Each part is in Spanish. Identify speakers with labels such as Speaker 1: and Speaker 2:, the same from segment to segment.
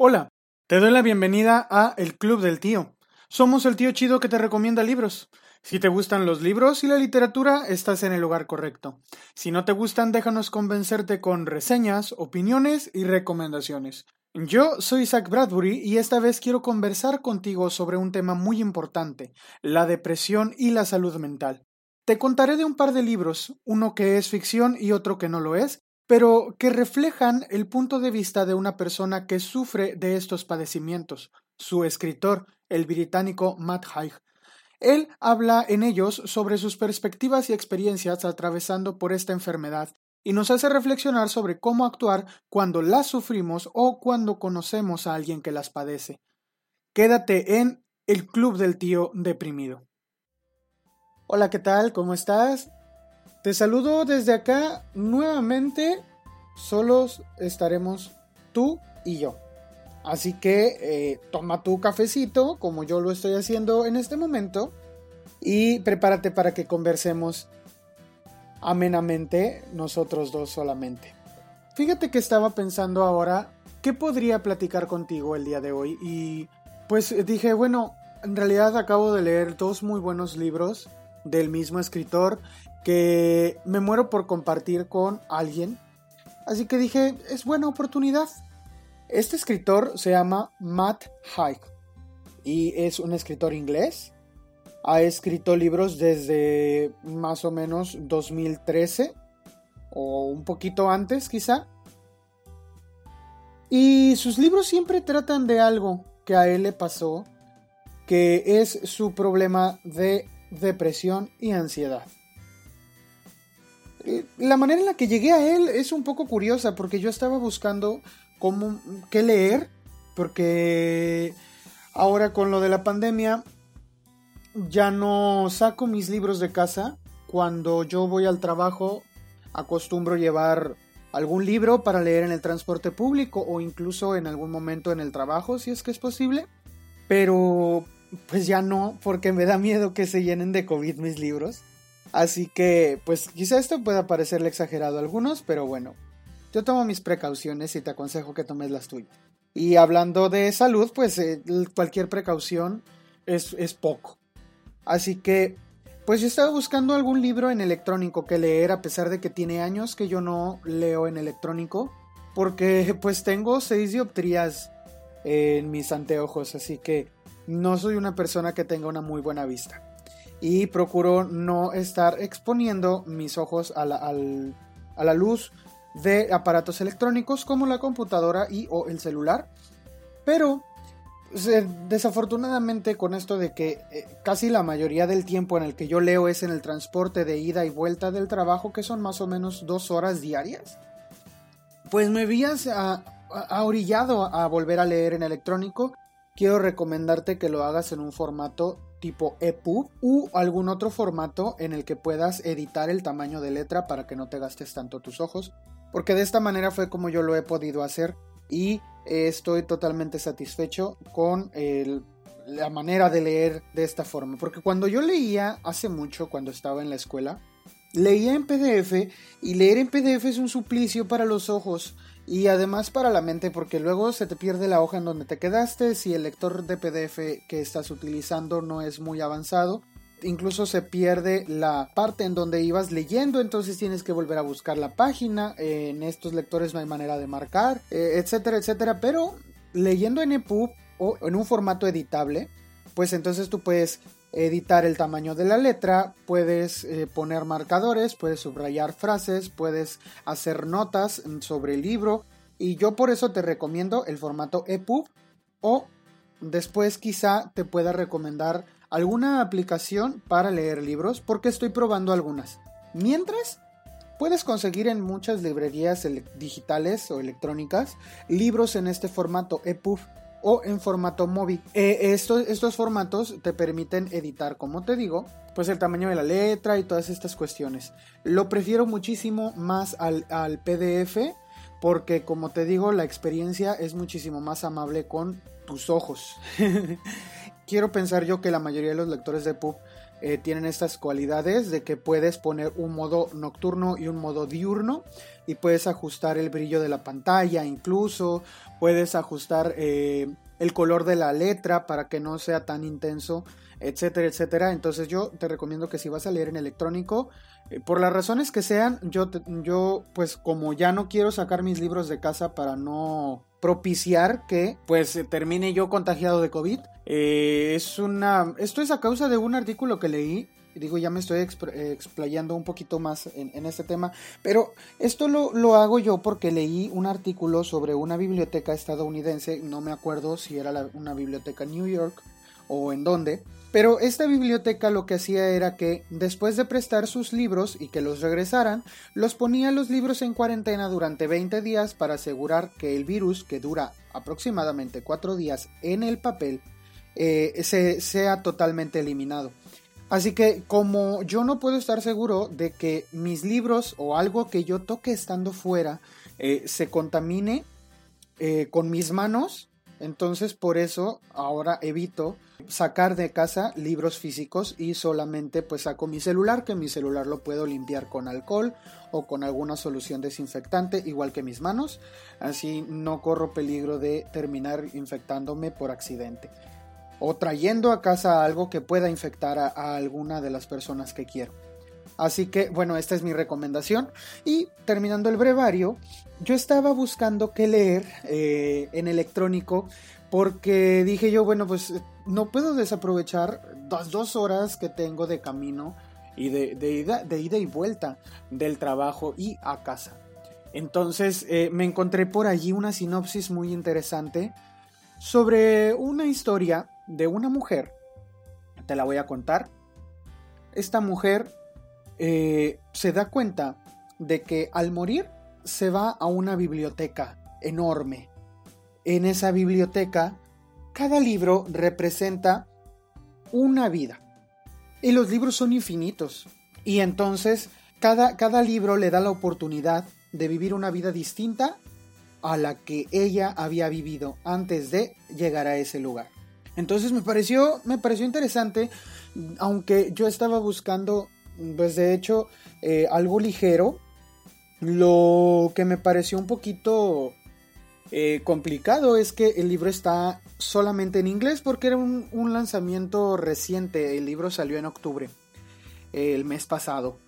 Speaker 1: Hola, te doy la bienvenida a El Club del Tío. Somos el tío chido que te recomienda libros. Si te gustan los libros y la literatura, estás en el lugar correcto. Si no te gustan, déjanos convencerte con reseñas, opiniones y recomendaciones. Yo soy Zach Bradbury y esta vez quiero conversar contigo sobre un tema muy importante, la depresión y la salud mental. Te contaré de un par de libros, uno que es ficción y otro que no lo es, pero que reflejan el punto de vista de una persona que sufre de estos padecimientos, su escritor, el británico Matt Haig. Él habla en ellos sobre sus perspectivas y experiencias atravesando por esta enfermedad y nos hace reflexionar sobre cómo actuar cuando las sufrimos o cuando conocemos a alguien que las padece. Quédate en el Club del Tío Deprimido. Hola, ¿qué tal? ¿Cómo estás? Te saludo desde acá nuevamente. Solos estaremos tú y yo. Así que eh, toma tu cafecito, como yo lo estoy haciendo en este momento, y prepárate para que conversemos amenamente nosotros dos solamente. Fíjate que estaba pensando ahora qué podría platicar contigo el día de hoy y pues dije, bueno, en realidad acabo de leer dos muy buenos libros del mismo escritor que me muero por compartir con alguien. Así que dije, es buena oportunidad. Este escritor se llama Matt Haig y es un escritor inglés. Ha escrito libros desde más o menos 2013 o un poquito antes quizá. Y sus libros siempre tratan de algo que a él le pasó, que es su problema de depresión y ansiedad. La manera en la que llegué a él es un poco curiosa porque yo estaba buscando cómo, qué leer, porque ahora con lo de la pandemia ya no saco mis libros de casa. Cuando yo voy al trabajo acostumbro llevar algún libro para leer en el transporte público o incluso en algún momento en el trabajo si es que es posible. Pero pues ya no, porque me da miedo que se llenen de COVID mis libros. Así que, pues quizá esto pueda parecerle exagerado a algunos, pero bueno, yo tomo mis precauciones y te aconsejo que tomes las tuyas. Y hablando de salud, pues eh, cualquier precaución es, es poco. Así que, pues yo estaba buscando algún libro en electrónico que leer, a pesar de que tiene años que yo no leo en electrónico, porque pues tengo seis dioptrías en mis anteojos, así que no soy una persona que tenga una muy buena vista. Y procuro no estar exponiendo mis ojos a la, luz de aparatos electrónicos como la computadora y o el celular. Pero desafortunadamente con esto de que eh, casi la mayoría del tiempo en el que yo leo es en el transporte de ida y vuelta del trabajo, que son más o menos dos horas diarias, pues me vi a, orillado a volver a leer en electrónico quiero recomendarte que lo hagas en un formato tipo EPUB u algún otro formato en el que puedas editar el tamaño de letra para que no te gastes tanto tus ojos, porque de esta manera fue como yo lo he podido hacer y estoy totalmente satisfecho con la manera de leer de esta forma, porque cuando yo leía hace mucho, cuando estaba en la escuela, leía en PDF y leer en PDF es un suplicio para los ojos y además para la mente porque luego se te pierde la hoja en donde te quedaste si el lector de PDF que estás utilizando no es muy avanzado. Incluso se pierde la parte en donde ibas leyendo, entonces tienes que volver a buscar la página. en estos lectores no hay manera de marcar, eh, etcétera, etcétera. Pero leyendo en EPUB o en un formato editable, pues entonces tú puedes editar el tamaño de la letra, puedes eh, poner marcadores, puedes subrayar frases, puedes hacer notas sobre el libro y yo por eso te recomiendo el formato EPUB o después quizá te pueda recomendar alguna aplicación para leer libros porque estoy probando algunas. Mientras, puedes conseguir en muchas librerías digitales o electrónicas libros en este formato EPUB o en formato móvil. Eh, estos, estos formatos te permiten editar, como te digo, pues el tamaño de la letra y todas estas cuestiones. Lo prefiero muchísimo más al, al PDF porque, como te digo, la experiencia es muchísimo más amable con tus ojos. Quiero pensar yo que la mayoría de los lectores de pub eh, tienen estas cualidades de que puedes poner un modo nocturno y un modo diurno y puedes ajustar el brillo de la pantalla incluso, puedes ajustar eh, el color de la letra para que no sea tan intenso, etcétera, etcétera. Entonces yo te recomiendo que si vas a leer en electrónico, eh, por las razones que sean, yo, yo pues como ya no quiero sacar mis libros de casa para no propiciar que pues termine yo contagiado de COVID. Eh, es una, esto es a causa de un artículo que leí. Digo, ya me estoy explayando un poquito más en, este tema, pero esto lo, lo, hago yo porque leí un artículo sobre una biblioteca estadounidense, no me acuerdo si era una biblioteca New York o en dónde, pero esta biblioteca lo que hacía era que, después de prestar sus libros y que los regresaran, los ponía los libros en cuarentena durante 20 días para asegurar que el virus, que dura aproximadamente 4 días en el papel, eh, se, sea totalmente eliminado. Así que como yo no puedo estar seguro de que mis libros o algo que yo toque estando fuera eh, se contamine eh, con mis manos, entonces por eso ahora evito sacar de casa libros físicos y solamente pues saco mi celular, que mi celular lo puedo limpiar con alcohol o con alguna solución desinfectante, igual que mis manos, así no corro peligro de terminar infectándome por accidente o trayendo a casa algo que pueda infectar a, alguna de las personas que quiero. Así que bueno, esta es mi recomendación. Y terminando el brevario, yo estaba buscando qué leer eh, en electrónico porque dije yo, bueno, pues no puedo desaprovechar las dos horas que tengo de camino y de, ida, y vuelta del trabajo y a casa. Entonces eh, me encontré por allí una sinopsis muy interesante sobre una historia de una mujer. Te la voy a contar. Esta mujer eh, se da cuenta de que al morir se va a una biblioteca enorme. En esa biblioteca, cada libro representa una vida. Y los libros son infinitos. Y entonces, cada, cada libro le da la oportunidad de vivir una vida distinta a la que ella había vivido antes de llegar a ese lugar. Entonces me pareció, me pareció interesante, aunque yo estaba buscando, pues de hecho, eh, algo ligero, lo que me pareció un poquito eh, complicado es que el libro está solamente en inglés porque era un, lanzamiento reciente, el libro salió en octubre, el mes pasado.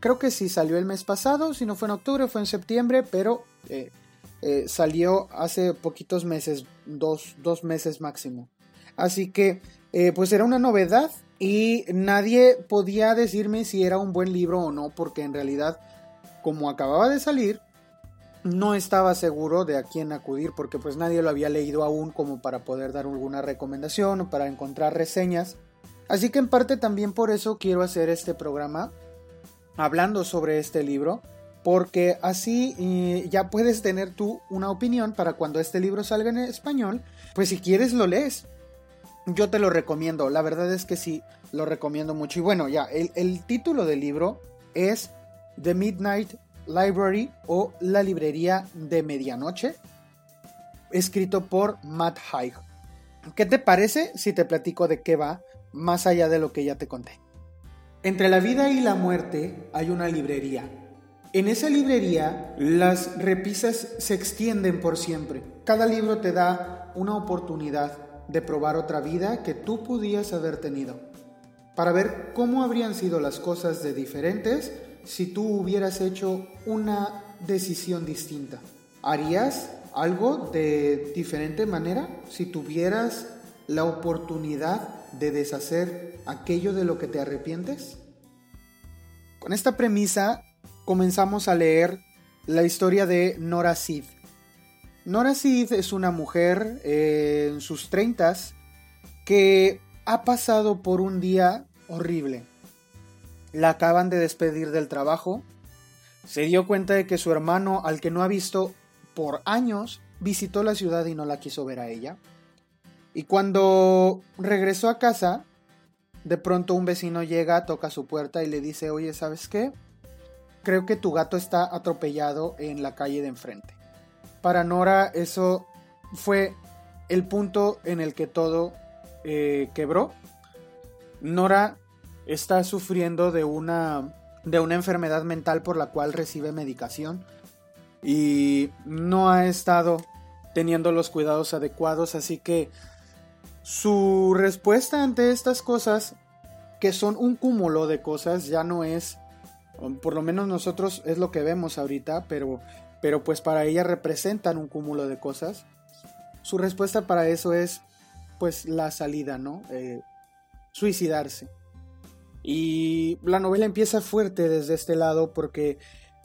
Speaker 1: Creo que sí salió el mes pasado, si no fue en octubre, fue en septiembre, pero eh, eh, salió hace poquitos meses, dos, dos meses máximo. Así que, pues era una novedad y nadie podía decirme si era un buen libro o no, porque en realidad como acababa de salir, no estaba seguro de a quién acudir porque pues nadie lo había leído aún como para poder dar alguna recomendación o para encontrar reseñas. Así que en parte también por eso quiero hacer este programa hablando sobre este libro porque así eh, ya puedes tener tú una opinión para cuando este libro salga en español, pues si quieres lo lees. Yo te lo recomiendo, la verdad es que sí, lo recomiendo mucho. Y bueno, ya, el, el título del libro es The Midnight Library o La Librería de Medianoche, escrito por Matt Haig. ¿Qué te parece si te platico de qué va, más allá de lo que ya te conté? Entre la vida y la muerte hay una librería. En esa librería las repisas se extienden por siempre. Cada libro te da una oportunidad de probar otra vida que tú pudieras haber tenido, para ver cómo habrían sido las cosas de diferentes si tú hubieras hecho una decisión distinta? ¿Harías algo de diferente manera si tuvieras la oportunidad de deshacer aquello de lo que te arrepientes? Con esta premisa comenzamos a leer la historia de Nora Sid. Nora Sid es una mujer eh, en sus treintas que ha pasado por un día horrible la acaban de despedir del trabajo, se dio cuenta de que su hermano, al que no ha visto por años, visitó la ciudad y no la quiso ver a ella. Y cuando regresó a casa, de pronto un vecino llega, toca su puerta y le dice, oye, ¿sabes qué? Creo que tu gato está atropellado en la calle de enfrente. Para Nora eso fue el punto en el que todo eh, quebró. Nora está sufriendo de una, de una enfermedad mental por la cual recibe medicación y no ha estado teniendo los cuidados adecuados, así que su respuesta ante estas cosas, que son un cúmulo de cosas, ya no es, por lo menos nosotros es lo que vemos ahorita, pero, pero pues para ella representan un cúmulo de cosas. Su respuesta para eso es pues la salida, ¿no? Eh, suicidarse. Y la novela empieza fuerte desde este lado porque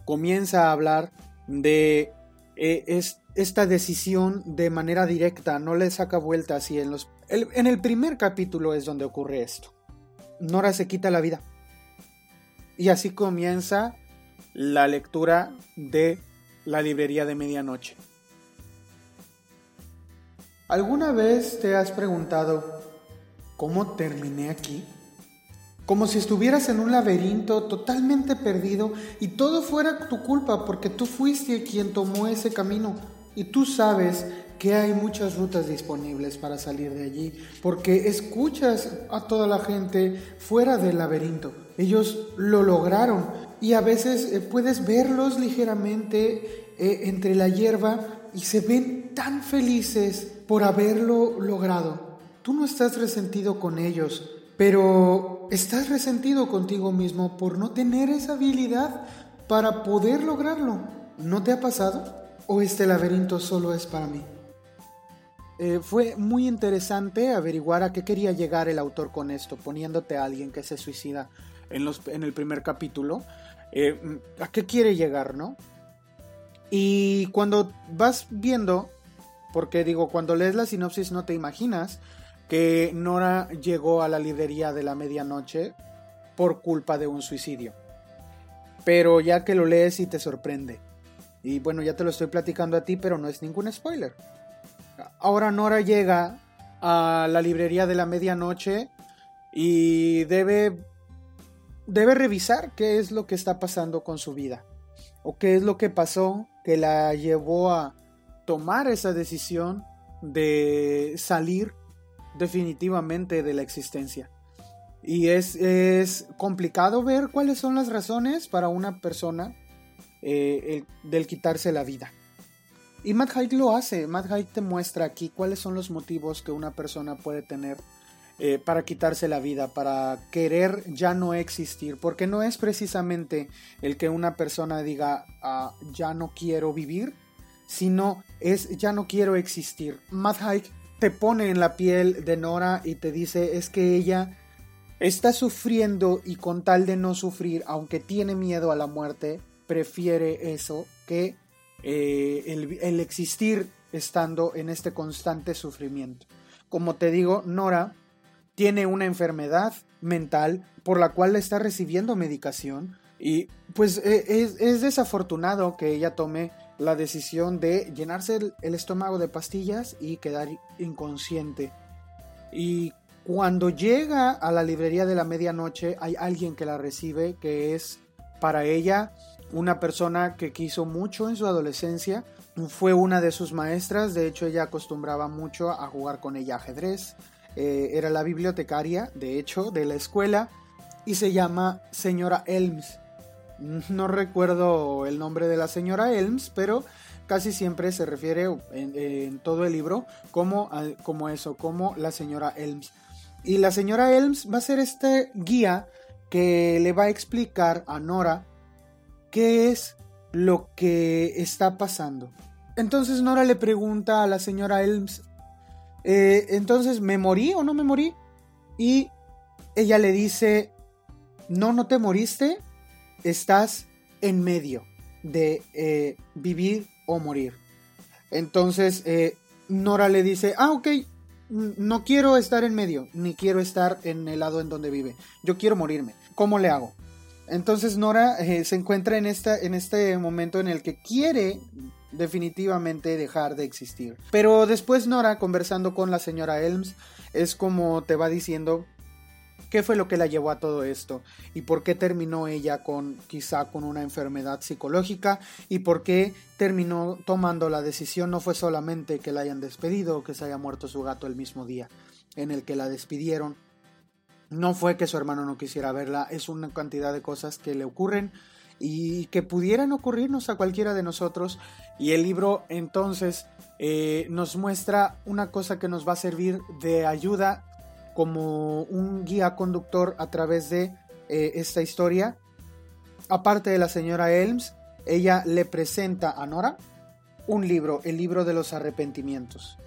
Speaker 1: comienza a hablar de eh, esta decisión de manera directa, no le saca vuelta así. En, los, en el primer capítulo es donde ocurre esto. Nora se quita la vida. Y así comienza la lectura de la librería de medianoche. ¿Alguna vez te has preguntado cómo terminé aquí? como si estuvieras en un laberinto totalmente perdido y todo fuera tu culpa porque tú fuiste quien tomó ese camino y tú sabes que hay muchas rutas disponibles para salir de allí porque escuchas a toda la gente fuera del laberinto. Ellos lo lograron y a veces eh, puedes verlos ligeramente eh, entre la hierba y se ven tan felices por haberlo logrado. Tú no estás resentido con ellos, pero estás resentido contigo mismo por no tener esa habilidad para poder lograrlo. ¿No te ha pasado? ¿O este laberinto solo es para mí? Eh, fue muy interesante averiguar a qué quería llegar el autor con esto, poniéndote a alguien que se suicida en, los, en el primer capítulo. Eh, ¿A qué quiere llegar, no? Y cuando vas viendo, porque digo, cuando lees la sinopsis no te imaginas, que Nora llegó a la librería de la medianoche por culpa de un suicidio. Pero ya que lo lees y te sorprende. Y bueno, ya te lo estoy platicando a ti, pero no es ningún spoiler. Ahora Nora llega a la librería de la medianoche y debe debe revisar qué es lo que está pasando con su vida o qué es lo que pasó que la llevó a tomar esa decisión de salir definitivamente de la existencia. Y es, es complicado ver cuáles son las razones para una persona eh, del quitarse la vida. Y Matt Haig lo hace. Matt Haig te muestra aquí cuáles son los motivos que una persona puede tener eh, para quitarse la vida, para querer ya no existir. Porque no es precisamente el que una persona diga ah, ya no quiero vivir, sino es ya no quiero existir. Matt Haig te pone en la piel de Nora y te dice es que ella está sufriendo y con tal de no sufrir, aunque tiene miedo a la muerte, prefiere eso que eh, el existir estando en este constante sufrimiento. Como te digo, Nora tiene una enfermedad mental por la cual está recibiendo medicación y pues e, es, es, desafortunado que ella tome la decisión de llenarse el, estómago de pastillas y quedar inconsciente. Y cuando llega a la librería de la medianoche hay alguien que la recibe que es para ella una persona que quiso mucho en su adolescencia. Fue una de sus maestras, de hecho ella acostumbraba mucho a jugar con ella ajedrez. Eh, era la bibliotecaria, de hecho, de la escuela y se llama señora Elms. No recuerdo el nombre de la señora Elms, pero casi siempre se refiere en, todo el libro como, como eso, como la señora Elms. Y la señora Elms va a ser este guía que le va a explicar a Nora qué es lo que está pasando. Entonces Nora le pregunta a la señora Elms, eh, entonces, ¿me morí o no me morí? Y ella le dice, no, no te moriste, estás en medio de eh, vivir o morir. Entonces, eh, Nora le dice, ah, ok, no quiero estar en medio, ni quiero estar en el lado en donde vive. Yo quiero morirme. ¿Cómo le hago? Entonces Nora se encuentra en, esta, en este momento en el que quiere definitivamente dejar de existir. Pero después Nora, conversando con la señora Elms, es como te va diciendo qué fue lo que la llevó a todo esto y por qué terminó ella con quizá con una enfermedad psicológica y por qué terminó tomando la decisión. No fue solamente que la hayan despedido o que se haya muerto su gato el mismo día en el que la despidieron. No fue que su hermano no quisiera verla, es una cantidad de cosas que le ocurren y que pudieran ocurrirnos a cualquiera de nosotros. Y el libro entonces eh, nos muestra una cosa que nos va a servir de ayuda como un guía conductor a través de eh, esta historia. Aparte de la señora Elms, ella le presenta a Nora un libro, el libro de los arrepentimientos.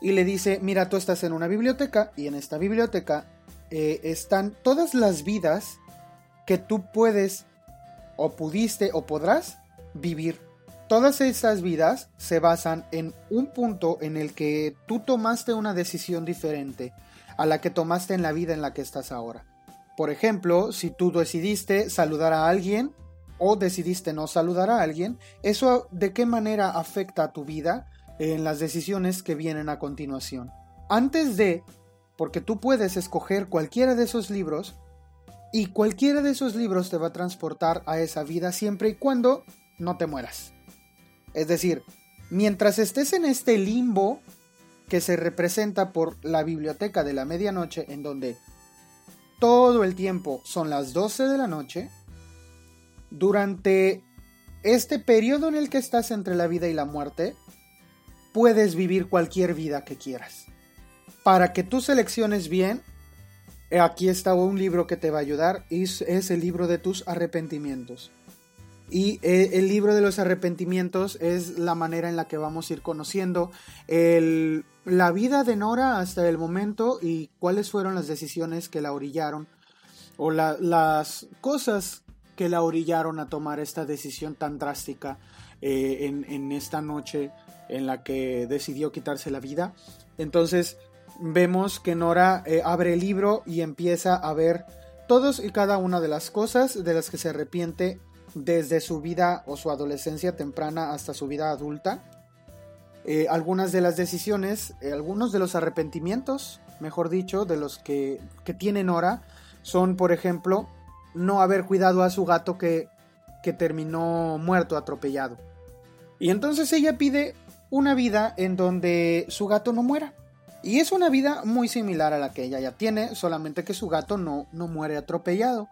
Speaker 1: Y le dice, mira, tú estás en una biblioteca y en esta biblioteca eh, están todas las vidas que tú puedes o pudiste o podrás vivir. Todas esas vidas se basan en un punto en el que tú tomaste una decisión diferente a la que tomaste en la vida en la que estás ahora. Por ejemplo, si tú decidiste saludar a alguien o decidiste no saludar a alguien, eso de qué manera afecta a tu vida en las decisiones que vienen a continuación. Antes de porque tú puedes escoger cualquiera de esos libros y cualquiera de esos libros te va a transportar a esa vida siempre y cuando no te mueras. Es decir, mientras estés en este limbo que se representa por la biblioteca de la medianoche en donde todo el tiempo son las 12 de la noche, durante este periodo en el que estás entre la vida y la muerte, puedes vivir cualquier vida que quieras para que tú selecciones bien, aquí está un libro que te va a ayudar, es, es el libro de tus arrepentimientos. Y eh, el libro de los arrepentimientos es la manera en la que vamos a ir conociendo la vida de Nora hasta el momento y cuáles fueron las decisiones que la orillaron o las cosas que la orillaron a tomar esta decisión tan drástica eh, en, esta noche en la que decidió quitarse la vida. Entonces, vemos que Nora eh, abre el libro y empieza a ver todos y cada una de las cosas de las que se arrepiente desde su vida o su adolescencia temprana hasta su vida adulta. Eh, algunas de las decisiones, eh, algunos de los arrepentimientos, mejor dicho, de los que, que tiene Nora, son, por ejemplo, no haber cuidado a su gato que, que terminó muerto, atropellado. Y entonces ella pide una vida en donde su gato no muera. Y es una vida muy similar a la que ella ya tiene, solamente que su gato no, no muere atropellado.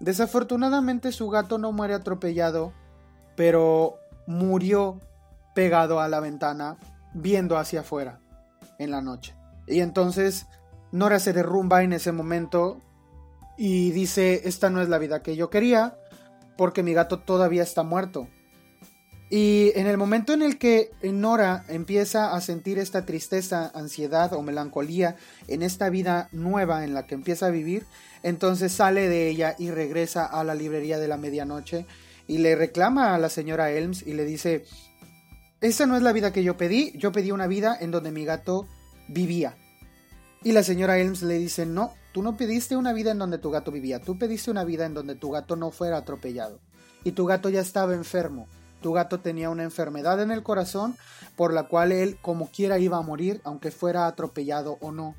Speaker 1: Desafortunadamente su gato no muere atropellado, pero murió pegado a la ventana viendo hacia afuera en la noche. Y entonces Nora se derrumba en ese momento y dice, esta no es la vida que yo quería, porque mi gato todavía está muerto. Y en el momento en el que Nora empieza a sentir esta tristeza, ansiedad o melancolía en esta vida nueva en la que empieza a vivir, entonces sale de ella y regresa a la librería de la medianoche y le reclama a la señora Elms y le dice, esa no es la vida que yo pedí, yo pedí una vida en donde mi gato vivía. Y la señora Elms le dice, no, tú no pediste una vida en donde tu gato vivía, tú pediste una vida en donde tu gato no fuera atropellado. Y tu gato ya estaba enfermo tu gato tenía una enfermedad en el corazón por la cual él como quiera iba a morir aunque fuera atropellado o no.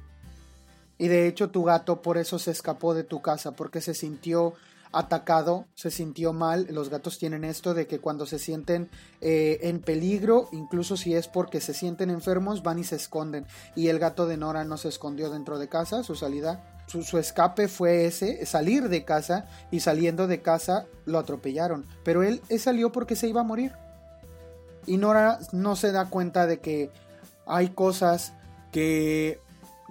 Speaker 1: Y de hecho tu gato por eso se escapó de tu casa porque se sintió atacado, se sintió mal. Los gatos tienen esto de que cuando se sienten eh, en peligro, incluso si es porque se sienten enfermos, van y se esconden. Y el gato de Nora no se escondió dentro de casa, su salida su, escape fue ese, salir de casa y saliendo de casa lo atropellaron. Pero él, salió porque se iba a morir. Y Nora no se da cuenta de que hay cosas que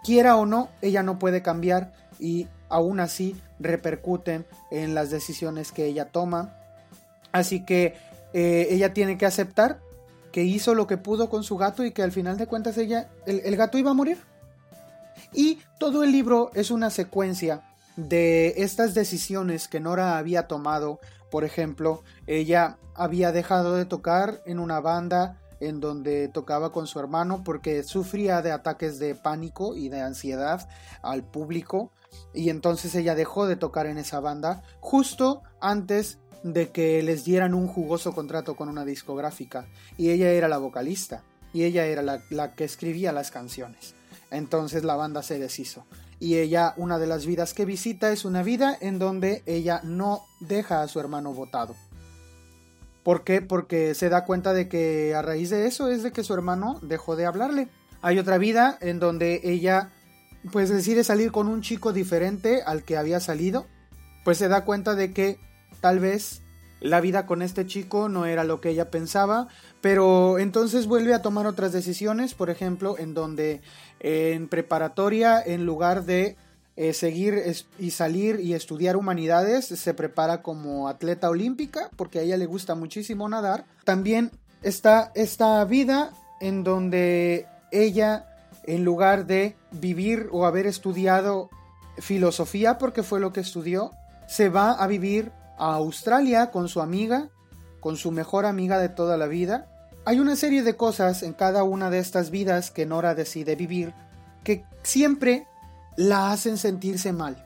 Speaker 1: quiera o no, ella no puede cambiar y aún así repercuten en las decisiones que ella toma. Así que eh, ella tiene que aceptar que hizo lo que pudo con su gato y que al final de cuentas ella, el gato iba a morir. Y todo el libro es una secuencia de estas decisiones que Nora había tomado. Por ejemplo, ella había dejado de tocar en una banda en donde tocaba con su hermano porque sufría de ataques de pánico y de ansiedad al público y entonces ella dejó de tocar en esa banda justo antes de que les dieran un jugoso contrato con una discográfica y ella era la vocalista y ella era la, la que escribía las canciones. Entonces la banda se deshizo. Y ella, una de las vidas que visita es una vida en donde ella no deja a su hermano votado. ¿Por qué? Porque se da cuenta de que a raíz de eso es de que su hermano dejó de hablarle. Hay otra vida en donde ella pues decide salir con un chico diferente al que había salido, pues se da cuenta de que tal vez la vida con este chico no era lo que ella pensaba, pero entonces vuelve a tomar otras decisiones, por ejemplo, en donde en preparatoria, en lugar de eh, seguir y salir y estudiar humanidades, se prepara como atleta olímpica, porque a ella le gusta muchísimo nadar. También está esta vida en donde ella, en lugar de vivir o haber estudiado filosofía, porque fue lo que estudió, se va a vivir a Australia con su amiga, con su mejor amiga de toda la vida. Hay una serie de cosas en cada una de estas vidas que Nora decide vivir que siempre la hacen sentirse mal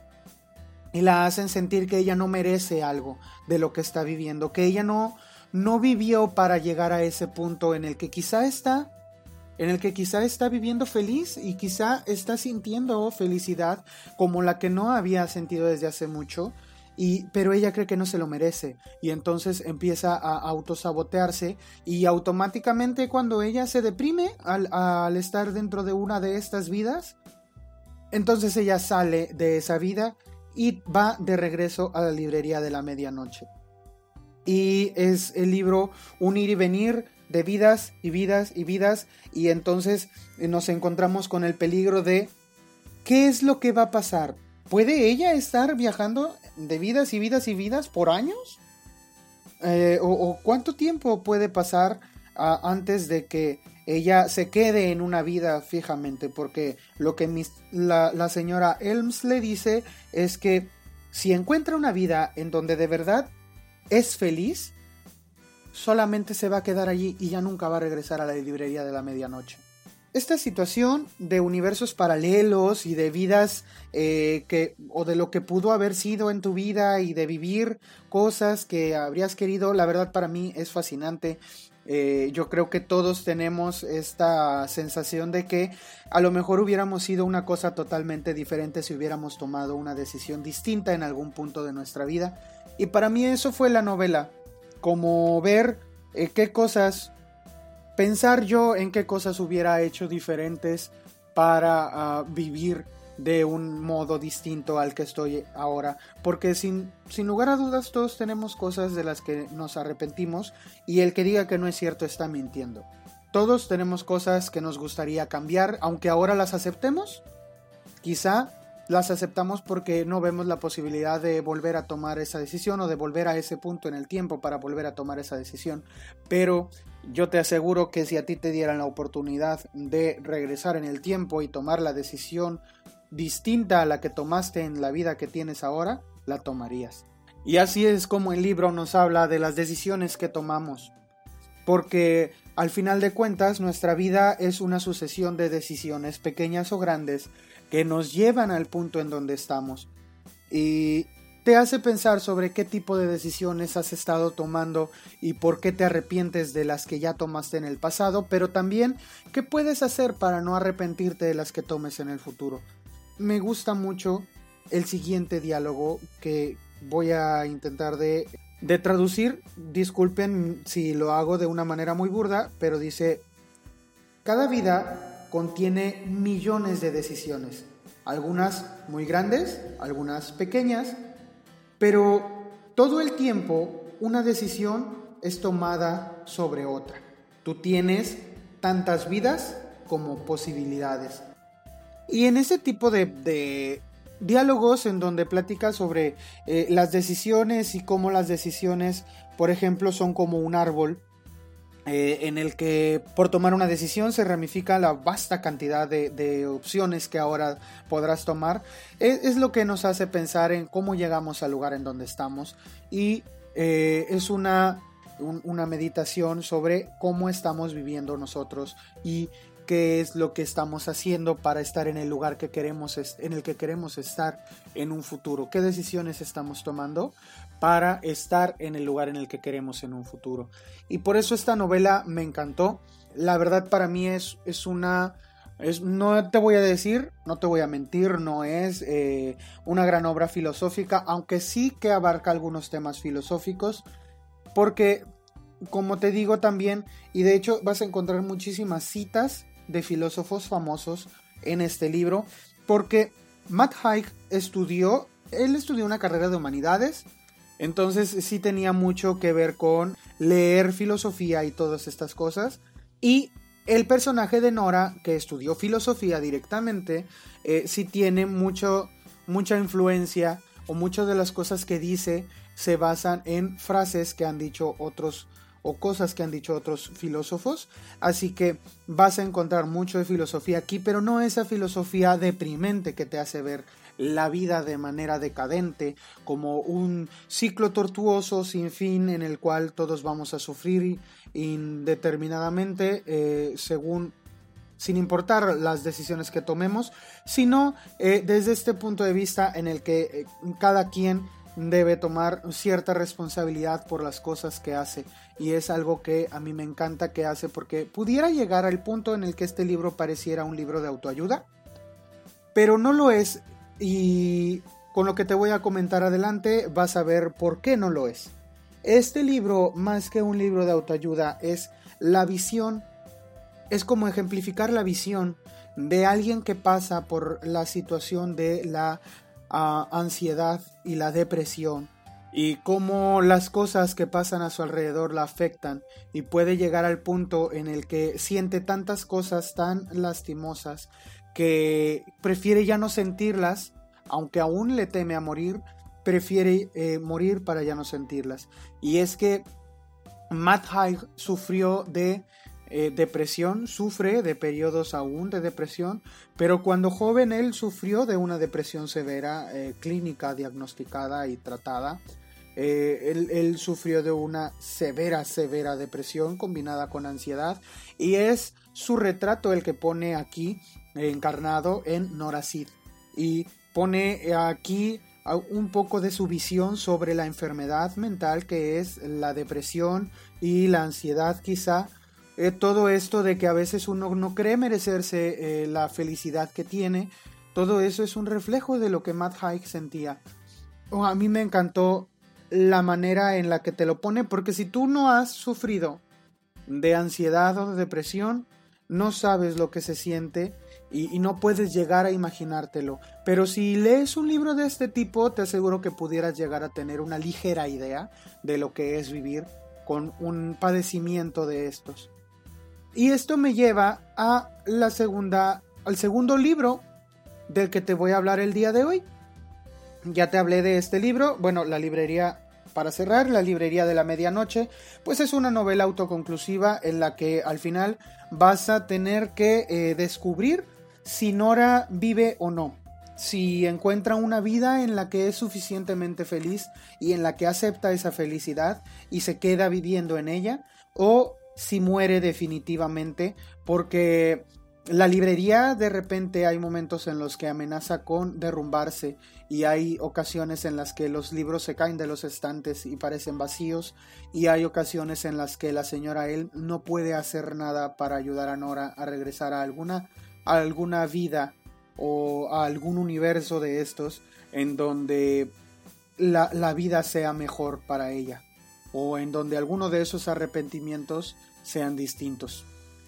Speaker 1: y la hacen sentir que ella no merece algo de lo que está viviendo, que ella no no vivió para llegar a ese punto en el que quizá está en el que quizá está viviendo feliz y quizá está sintiendo felicidad como la que no había sentido desde hace mucho pero ella cree que no se lo merece y entonces empieza a autosabotearse y automáticamente cuando ella se deprime al, al estar dentro de una de estas vidas, entonces ella sale de esa vida y va de regreso a la librería de la medianoche. Y es el libro Un ir y venir de vidas y vidas y vidas y entonces nos encontramos con el peligro de ¿qué es lo que va a pasar? ¿Puede ella estar viajando de vidas y vidas y vidas por años? Eh, o, cuánto tiempo puede pasar ah, antes de que ella se quede en una vida fijamente? Porque lo que la, señora Elms le dice es que si encuentra una vida en donde de verdad es feliz, solamente se va a quedar allí y ya nunca va a regresar a la librería de la medianoche esta situación de universos paralelos y de vidas eh, que o de lo que pudo haber sido en tu vida y de vivir cosas que habrías querido, la verdad para mí es fascinante. Eh, yo creo que todos tenemos esta sensación de que a lo mejor hubiéramos sido una cosa totalmente diferente si hubiéramos tomado una decisión distinta en algún punto de nuestra vida. Y para mí eso fue la novela, como ver eh, qué cosas pensar yo en qué cosas hubiera hecho diferentes para ah, vivir de un modo distinto al que estoy ahora. Porque sin, sin lugar a dudas todos tenemos cosas de las que nos arrepentimos y el que diga que no es cierto está mintiendo. Todos tenemos cosas que nos gustaría cambiar, aunque ahora las aceptemos. Quizá las aceptamos porque no vemos la posibilidad de volver a tomar esa decisión o de volver a ese punto en el tiempo para volver a tomar esa decisión. Pero yo te aseguro que si a ti te dieran la oportunidad de regresar en el tiempo y tomar la decisión distinta a la que tomaste en la vida que tienes ahora, la tomarías. Y así es como el libro nos habla de las decisiones que tomamos. Porque al final de cuentas nuestra vida es una sucesión de decisiones pequeñas o grandes que nos llevan al punto en donde estamos. Y te hace pensar sobre qué tipo de decisiones has estado tomando y por qué te arrepientes de las que ya tomaste en el pasado, pero también qué puedes hacer para no arrepentirte de las que tomes en el futuro. Me gusta mucho el siguiente diálogo que voy a intentar de, traducir. Disculpen si lo hago de una manera muy burda, pero dice, cada vida contiene millones de decisiones, algunas muy grandes, algunas pequeñas, pero todo el tiempo una decisión es tomada sobre otra. Tú tienes tantas vidas como posibilidades. Y en ese tipo de, diálogos en donde platica sobre eh, las decisiones y cómo las decisiones, por ejemplo, son como un árbol eh, en el que por tomar una decisión se ramifica la vasta cantidad de, opciones que ahora podrás tomar, es, lo que nos hace pensar en cómo llegamos al lugar en donde estamos. Y eh, es una, una meditación sobre cómo estamos viviendo nosotros y qué es lo que estamos haciendo para estar en el lugar que queremos en el que queremos estar en un futuro, qué decisiones estamos tomando para estar en el lugar en el que queremos en un futuro. Y por eso esta novela me encantó. La verdad para mí es, es una es, no te voy a decir, no te voy a mentir, no es eh, una gran obra filosófica, aunque sí que abarca algunos temas filosóficos, porque, como te digo también, y de hecho vas a encontrar muchísimas citas de filósofos famosos en este libro. porque Matt Haig estudió, él estudió una carrera de humanidades, entonces sí tenía mucho que ver con leer filosofía y todas estas cosas. Y el personaje de Nora, que estudió filosofía directamente, eh, sí tiene mucho, mucha influencia o muchas de las cosas que dice se basan en frases que han dicho otros o cosas que han dicho otros filósofos. Así que vas a encontrar mucho de filosofía aquí, pero no esa filosofía deprimente que te hace ver la vida de manera decadente, como un ciclo tortuoso sin fin en el cual todos vamos a sufrir indeterminadamente eh, según sin importar las decisiones que tomemos, sino eh, desde este punto de vista en el que eh, cada quien debe tomar cierta responsabilidad por las cosas que hace y es algo que a mí me encanta que hace porque pudiera llegar al punto en el que este libro pareciera un libro de autoayuda, pero no lo es y con lo que te voy a comentar adelante vas a ver por qué no lo es. Este libro, más que un libro de autoayuda, es la visión, es como ejemplificar la visión de alguien que pasa por la situación de la ah, ansiedad y la depresión y cómo las cosas que pasan a su alrededor la afectan y puede llegar al punto en el que siente tantas cosas tan lastimosas que prefiere ya no sentirlas, aunque aún le teme a morir, prefiere eh, morir para ya no sentirlas. Y es que Matt Haig sufrió de eh, depresión, sufre de periodos aún de depresión, pero cuando joven él sufrió de una depresión severa, eh, clínica, diagnosticada y tratada. Él, él, sufrió de una severa, severa depresión combinada con ansiedad y es su retrato el que pone aquí encarnado en Noracid y pone aquí un poco de su visión sobre la enfermedad mental que es la depresión y la ansiedad quizá. Eh, todo esto de que a veces uno no cree merecerse eh, la felicidad que tiene, todo eso es un reflejo de lo que Matt Haig sentía. a mí me encantó la manera en la que te lo pone, porque si tú no has sufrido de ansiedad o de depresión, no sabes lo que se siente y, no puedes llegar a imaginártelo. Pero si lees un libro de este tipo, te aseguro que pudieras llegar a tener una ligera idea de lo que es vivir con un padecimiento de estos. Y esto me lleva a la segunda, al segundo libro del que te voy a hablar el día de hoy. Ya te hablé de este libro, bueno, la librería para cerrar, la librería de la medianoche, pues es una novela autoconclusiva en la que al final vas a tener que eh, descubrir si Nora vive o no, si encuentra una vida en la que es suficientemente feliz y en la que acepta esa felicidad y se queda viviendo en ella, o si muere definitivamente, porque la librería de repente hay momentos en los que amenaza con derrumbarse y hay ocasiones en las que los libros se caen de los estantes y parecen vacíos y hay ocasiones en las que la señora él no puede hacer nada para ayudar a Nora a regresar a alguna alguna vida o a algún universo de estos en donde la, la vida sea mejor para ella o en donde alguno de esos arrepentimientos sean distintos.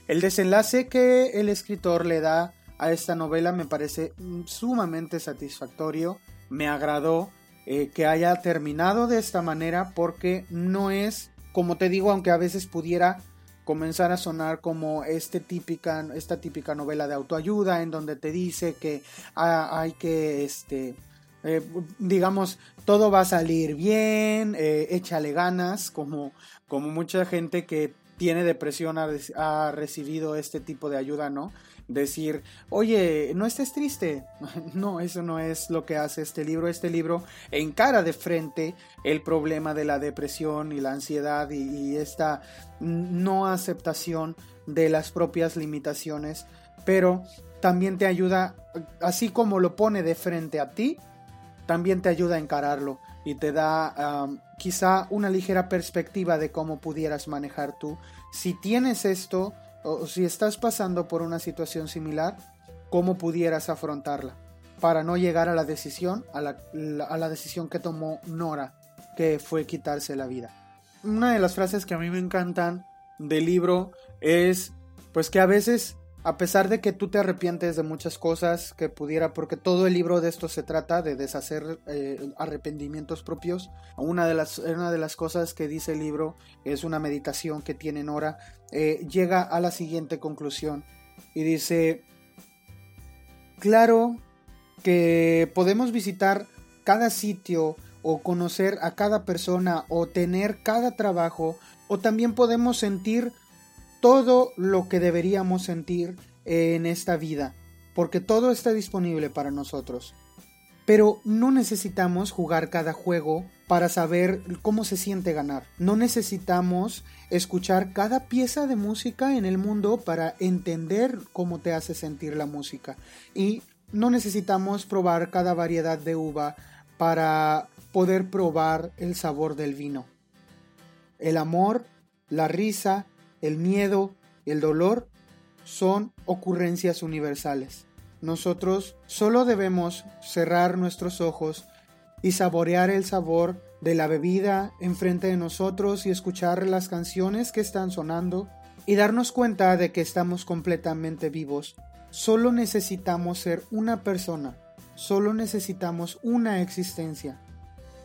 Speaker 1: El desenlace que el escritor le da a esta novela me parece sumamente satisfactorio, me agradó eh, que haya terminado de esta manera porque no es, como te digo, aunque a veces pudiera comenzar a sonar como este típica, esta típica novela de autoayuda en donde te dice que hay que, este, eh, digamos, todo va a salir bien, eh, échale ganas, como, como mucha gente que tiene depresión ha, recibido este tipo de ayuda, ¿no? decir, oye, no estés triste. No, eso no es lo que hace este libro. Este libro encara de frente el problema de la depresión y la ansiedad y, esta no aceptación de las propias limitaciones, pero también te ayuda, así como lo pone de frente a ti, también te ayuda a encararlo y te da quizá una ligera perspectiva de cómo pudieras manejar tú. Si tienes esto, o si estás pasando por una situación similar, cómo pudieras afrontarla para no llegar a la decisión, a la, decisión que tomó Nora, que fue quitarse la vida. Una de las frases que a mí me encantan del libro es, pues que a veces a pesar de que tú te arrepientes de muchas cosas que pudiera, porque todo el libro de esto se trata de deshacer eh, arrepentimientos propios, una de, las, una de las cosas que dice el libro es una meditación que tiene Nora, eh, llega a la siguiente conclusión y dice, claro que podemos visitar cada sitio o conocer a cada persona o tener cada trabajo o también podemos sentir todo lo que deberíamos sentir en esta vida, porque todo está disponible para nosotros. Pero no necesitamos jugar cada juego para saber cómo se siente ganar. No necesitamos escuchar cada pieza de música en el mundo para entender cómo te hace sentir la música. Y no necesitamos probar cada variedad de uva para poder probar el sabor del vino. El amor, la risa, el miedo el dolor son ocurrencias universales. Nosotros solo debemos cerrar nuestros ojos y saborear el sabor de la bebida enfrente de nosotros y escuchar las canciones que están sonando y darnos cuenta de que estamos completamente vivos. Solo necesitamos ser una persona, solo necesitamos una existencia.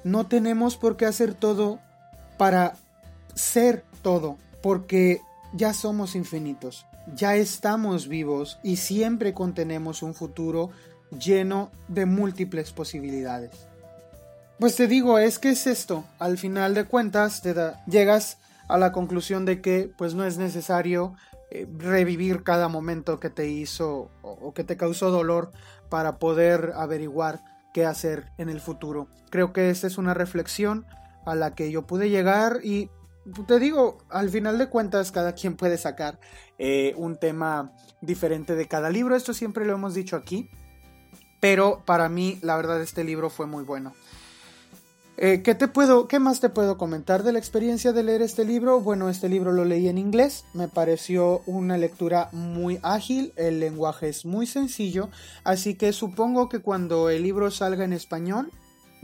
Speaker 1: No tenemos por qué hacer todo para ser todo porque ya somos infinitos, ya estamos vivos y siempre contenemos un futuro lleno de múltiples posibilidades. Pues te digo, es que es esto, al final de cuentas llegas a la conclusión de que pues no es necesario eh, revivir cada momento que te hizo o que te causó dolor para poder averiguar qué hacer en el futuro. Creo que esta es una reflexión a la que yo pude llegar y te digo, al final de cuentas cada quien puede sacar eh, un tema diferente de cada libro, esto siempre lo hemos dicho aquí, pero para mí la verdad este libro fue muy bueno. Eh, ¿qué, te puedo, ¿Qué más te puedo comentar de la experiencia de leer este libro? Bueno, este libro lo leí en inglés, me pareció una lectura muy ágil, el lenguaje es muy sencillo, así que supongo que cuando el libro salga en español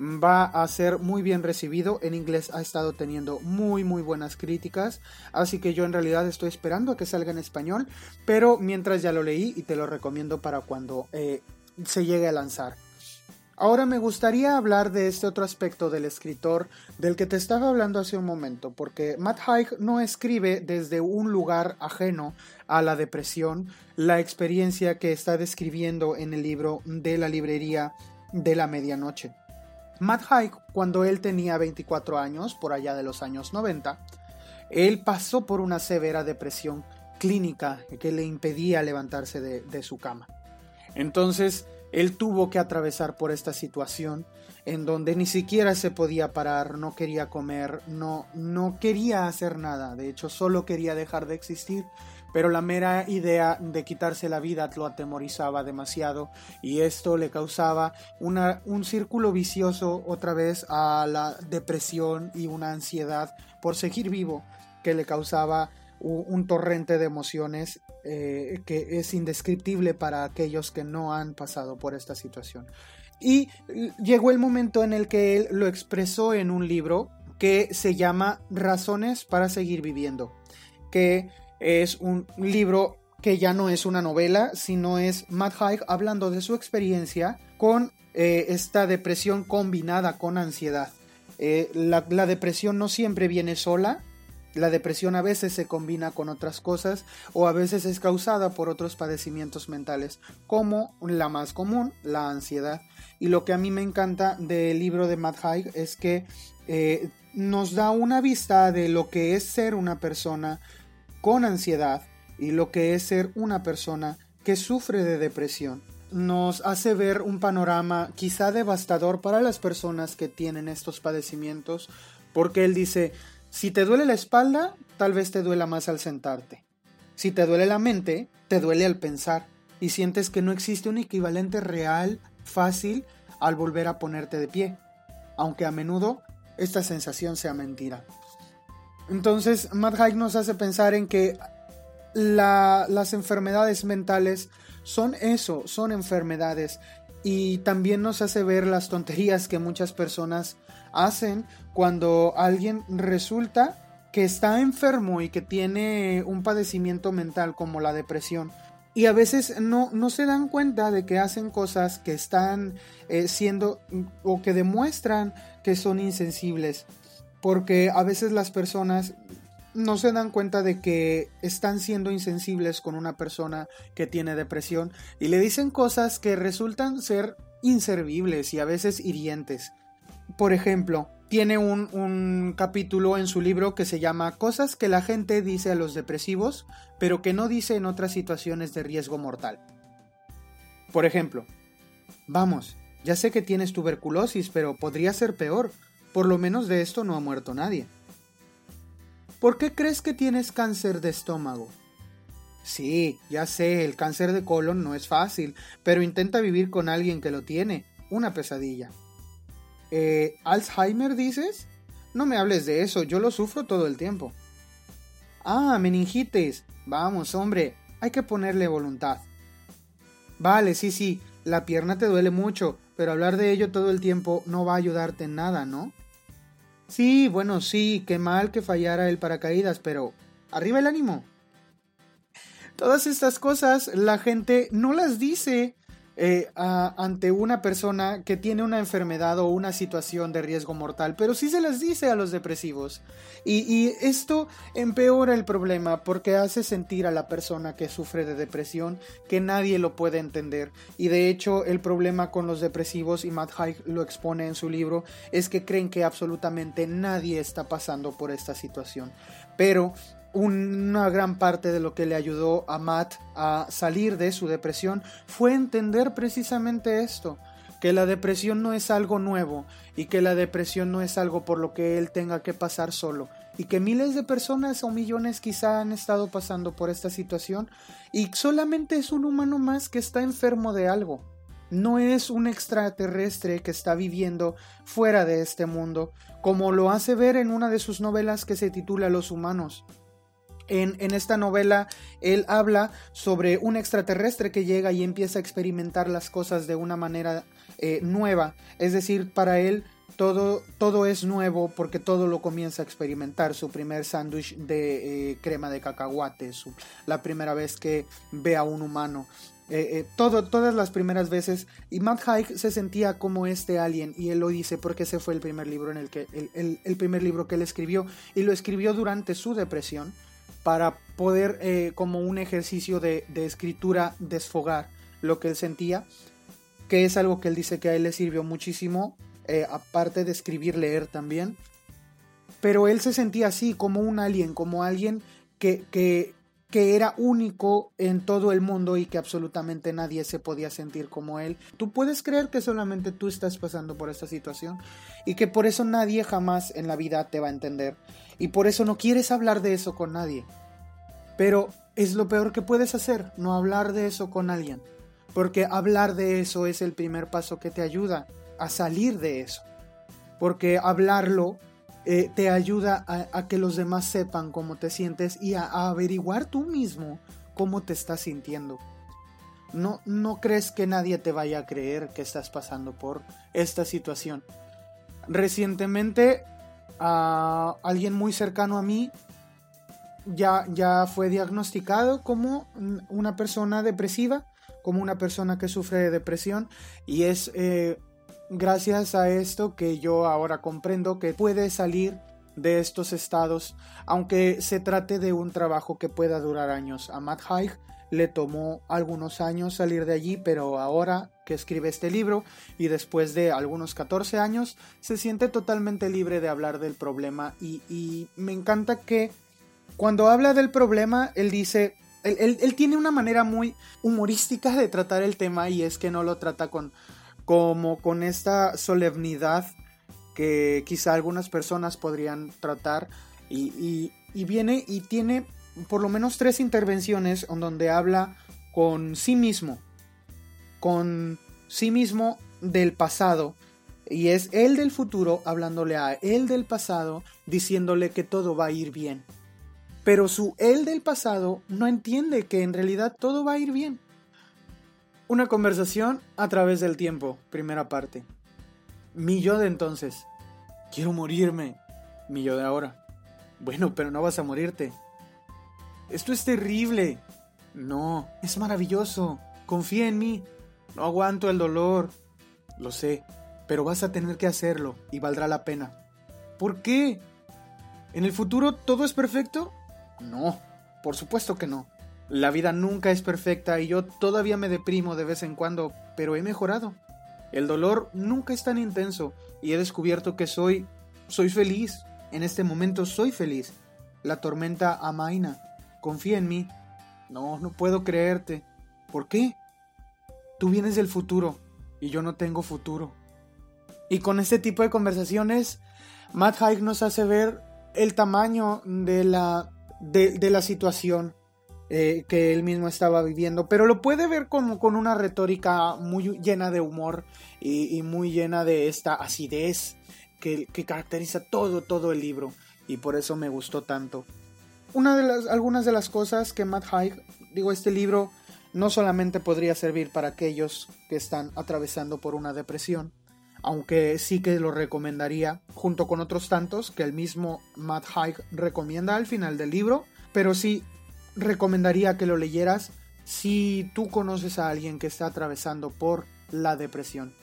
Speaker 1: va a ser muy bien recibido. En inglés ha estado teniendo muy muy buenas críticas, así que yo en realidad estoy esperando a que salga en español, pero mientras ya lo leí y te lo recomiendo para cuando eh, se llegue a lanzar. Ahora me gustaría hablar de este otro aspecto del escritor del que te estaba hablando hace un momento, porque Matt Haig no escribe desde un lugar ajeno a la depresión la experiencia que está describiendo en el libro de la librería de la medianoche. Matt Haig, cuando él tenía 24 años, por allá de los años 90, él pasó por una severa depresión clínica que le impedía levantarse de, su cama. Entonces, él tuvo que atravesar por esta situación en donde ni siquiera se podía parar, no quería comer, no, no quería hacer nada, de hecho solo quería dejar de existir pero la mera idea de quitarse la vida lo atemorizaba demasiado y esto le causaba un círculo vicioso otra vez a la depresión y una ansiedad por seguir vivo que le causaba un, torrente de emociones eh, que es indescriptible para aquellos que no han pasado por esta situación. Y llegó el momento en el que él lo expresó en un libro que se llama Razones para seguir viviendo, que es un libro que ya no es una novela, sino es Matt Haig hablando de su experiencia con eh, esta depresión combinada con ansiedad. Eh, la, depresión no siempre viene sola, la depresión a veces se combina con otras cosas o a veces es causada por otros padecimientos mentales, como la más común, la ansiedad. Y lo que a mí me encanta del libro de Matt Haig es que eh, nos da una vista de lo que es ser una persona con ansiedad y lo que es ser una persona que sufre de depresión. Nos hace ver un panorama quizá devastador para las personas que tienen estos padecimientos, porque él dice, si te duele la espalda, tal vez te duela más al sentarte. Si te duele la mente, te duele al pensar y sientes que no existe un equivalente real, fácil, al volver a ponerte de pie, aunque a menudo esta sensación sea mentira. Entonces, Matt Haig nos hace pensar en que las enfermedades mentales son eso, son enfermedades. Y también nos hace ver las tonterías que muchas personas hacen cuando alguien resulta que está enfermo y que tiene un padecimiento mental como la depresión, y a veces no, no se dan cuenta de que hacen cosas que están eh, siendo o que demuestran que son insensibles. Porque a veces las personas no se dan cuenta de que están siendo insensibles con una persona que tiene depresión y le dicen cosas que resultan ser inservibles y a veces hirientes. Por ejemplo, tiene un, un, capítulo en su libro que se llama Cosas que la gente dice a los depresivos, pero que no dice en otras situaciones de riesgo mortal. Por ejemplo, vamos, ya sé que tienes tuberculosis, pero podría ser peor. Por lo menos de esto no ha muerto nadie. ¿Por qué crees que tienes cáncer de estómago? Sí, ya sé, el cáncer de colon no es fácil, pero intenta vivir con alguien que lo tiene. Una pesadilla. Eh, ¿Alzheimer dices? No me hables de eso, yo lo sufro todo el tiempo. Ah, meningitis. Vamos, hombre, hay que ponerle voluntad. Vale, sí, sí, la pierna te duele mucho, pero hablar de ello todo el tiempo no va a ayudarte en nada, ¿no? Sí, bueno, sí, qué mal que fallara el paracaídas, pero arriba el ánimo. Todas estas cosas la gente no las dice eh, ante una persona que tiene una enfermedad o una situación de riesgo mortal, pero sí se les dice a los depresivos. Y, y, esto empeora el problema porque hace sentir a la persona que sufre de depresión que nadie lo puede entender. Y de hecho el problema con los depresivos, y Matt Haig lo expone en su libro, es que creen que absolutamente nadie está pasando por esta situación. Pero una gran parte de lo que le ayudó a Matt a salir de su depresión fue entender precisamente esto, que la depresión no es algo nuevo y que la depresión no es algo por lo que él tenga que pasar solo y que miles de personas o millones quizá han estado pasando por esta situación y solamente es un humano más que está enfermo de algo. No es un extraterrestre que está viviendo fuera de este mundo, como lo hace ver en una de sus novelas que se titula Los humanos. En, esta novela él habla sobre un extraterrestre que llega y empieza a experimentar las cosas de una manera eh, nueva. Es decir, para él todo, todo, es nuevo porque todo lo comienza a experimentar. Su primer sándwich de eh, crema de cacahuate, la primera vez que ve a un humano. Eh, todo, todas las primeras veces y Matt Haig se sentía como este alien y él lo dice porque ese fue el primer libro en el que el primer libro que él escribió y lo escribió durante su depresión para poder eh, como un ejercicio de, escritura desfogar lo que él sentía, que es algo que él dice que a él le sirvió muchísimo, eh, aparte de escribir, leer también. Pero él se sentía así, como un alien, como alguien que, que, que era único en todo el mundo y que absolutamente nadie se podía sentir como él. Tú puedes creer que solamente tú estás pasando por esta situación y que por eso nadie jamás en la vida te va a entender y por eso no quieres hablar de eso con nadie. Pero es lo peor que puedes hacer, no hablar de eso con alguien, porque hablar de eso es el primer paso que te ayuda a salir de eso, porque hablarlo eh, te ayuda a, que los demás sepan cómo te sientes y a, averiguar tú mismo cómo te estás sintiendo. No, no crees que nadie te vaya a creer que estás pasando por esta situación. Recientemente, a alguien muy cercano a mí ya, ya fue diagnosticado como una persona depresiva, como una persona que sufre de depresión y es eh, gracias a esto que yo ahora comprendo que puede salir de estos estados, aunque se trate de un trabajo que pueda durar años. A Matt Haig le tomó algunos años salir de allí, pero ahora que escribe este libro y después de algunos 14 años, se siente totalmente libre de hablar del problema. Y, y me encanta que cuando habla del problema, él dice, él, él, tiene una manera muy humorística de tratar el tema y es que no lo trata con como con esta solemnidad que quizá algunas personas podrían tratar. Y, viene y tiene por lo menos tres intervenciones en donde habla con sí mismo, con sí mismo del pasado y es él del futuro hablándole a él del pasado diciéndole que todo va a ir bien. Pero su él del pasado no entiende que en realidad todo va a ir bien. Una conversación a través del tiempo, primera parte. Mi yo de entonces. Quiero morirme. Mi yo de ahora. Bueno, pero no vas a morirte. Esto es terrible. No, es maravilloso. Confía en mí. No aguanto el dolor. Lo sé, pero vas a tener que hacerlo y valdrá la pena. ¿Por qué? ¿En el futuro todo es perfecto? No, por supuesto que no. La vida nunca es perfecta y yo todavía me deprimo de vez en cuando, pero he mejorado. El dolor nunca es tan intenso y he descubierto que soy soy feliz. En este momento soy feliz. La tormenta amaina. Confía en mí. No, no puedo creerte. ¿Por qué? Tú vienes del futuro y yo no tengo futuro. Y con este tipo de conversaciones, Matt Haig nos hace ver el tamaño de la, de, la situación eh, que él mismo estaba viviendo, pero lo puede ver como con una retórica muy llena de humor y, muy llena de esta acidez que, que, caracteriza todo, todo el libro y por eso me gustó tanto. Una de las, algunas de las cosas que Matt Haig, digo, este libro no solamente podría servir para aquellos que están atravesando por una depresión, aunque sí que lo recomendaría junto con otros tantos que el mismo Matt Haig recomienda al final del libro, pero sí recomendaría que lo leyeras si tú conoces a alguien que está atravesando por la depresión.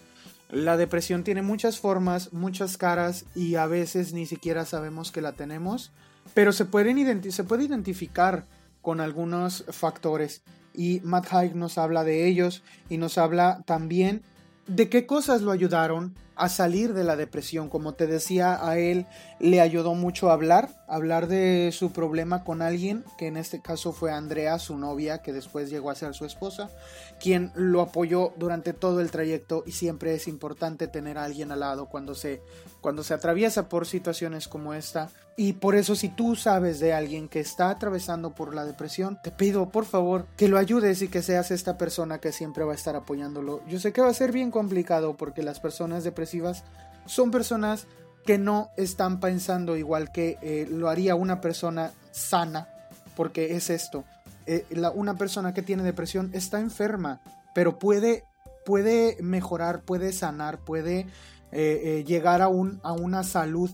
Speaker 1: La depresión tiene muchas formas, muchas caras y a veces ni siquiera sabemos que la tenemos, pero se, pueden se puede identificar con algunos factores. Y Matt Haig nos habla de ellos y nos habla también de qué cosas lo ayudaron a salir de la depresión. Como te decía, a él le ayudó mucho hablar, hablar de su problema con alguien, que en este caso fue Andrea, su novia, que después llegó a ser su esposa, quien lo apoyó durante todo el trayecto y siempre es importante tener a alguien al lado cuando se, cuando se atraviesa por situaciones como esta. Y por eso si tú sabes de alguien que está atravesando por la depresión, te pido por favor que lo ayudes y que seas esta persona que siempre va a estar apoyándolo. Yo sé que va a ser bien complicado porque las personas depresivas son personas que no están pensando igual que eh, lo haría una persona sana, porque es esto. Eh, una persona que tiene depresión está enferma, pero puede, puede mejorar, puede sanar, puede eh, llegar a, un, a una salud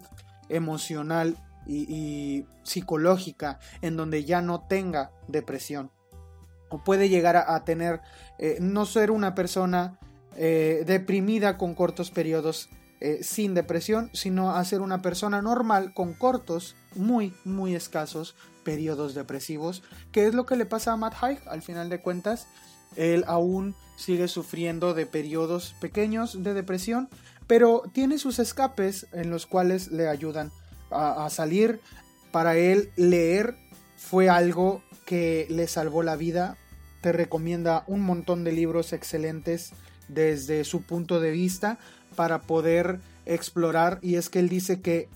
Speaker 1: emocional y, psicológica en donde ya no tenga depresión. O puede llegar a, tener, no ser una persona eh, deprimida con cortos periodos eh, sin depresión, sino a ser una persona normal con cortos, muy, muy escasos periodos depresivos, que es lo que le pasa a Matt Haig al final de cuentas. Él aún sigue sufriendo de periodos pequeños de depresión, pero tiene sus escapes en los cuales le ayudan a, salir. Para él leer fue algo que le salvó la vida. Te recomienda un montón de libros excelentes desde su punto de vista para poder explorar. Y es que él dice que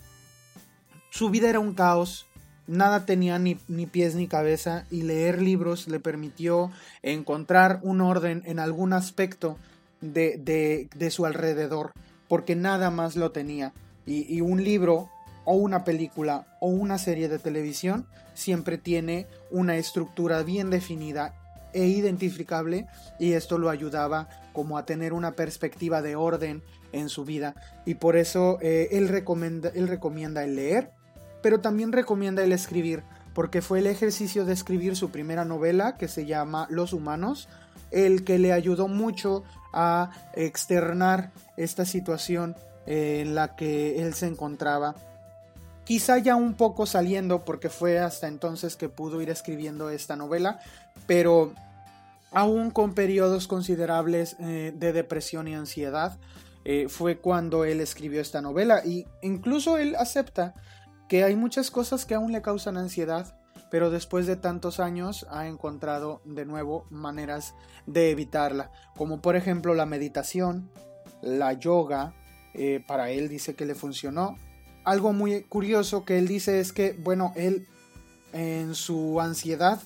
Speaker 1: su vida era un caos, nada tenía ni, ni, pies ni cabeza y leer libros le permitió encontrar un orden en algún aspecto de, de, de su alrededor, porque nada más lo tenía. Y, y, un libro o una película o una serie de televisión siempre tiene una estructura bien definida e identificable y esto lo ayudaba como a tener una perspectiva de orden en su vida. Y por eso eh, él, recomienda, él recomienda el leer pero también recomienda el escribir porque fue el ejercicio de escribir su primera novela que se llama Los Humanos el que le ayudó mucho a externar esta situación en la que él se encontraba. Quizá ya un poco saliendo porque fue hasta entonces que pudo ir escribiendo esta novela, pero aún con periodos considerables eh, de depresión y ansiedad, eh, fue cuando él escribió esta novela. Y incluso él acepta que hay muchas cosas que aún le causan ansiedad, pero después de tantos años ha encontrado de nuevo maneras de evitarla, como por ejemplo la meditación, la yoga, eh, para él dice que le funcionó, algo muy curioso que él dice es que, bueno, él en su ansiedad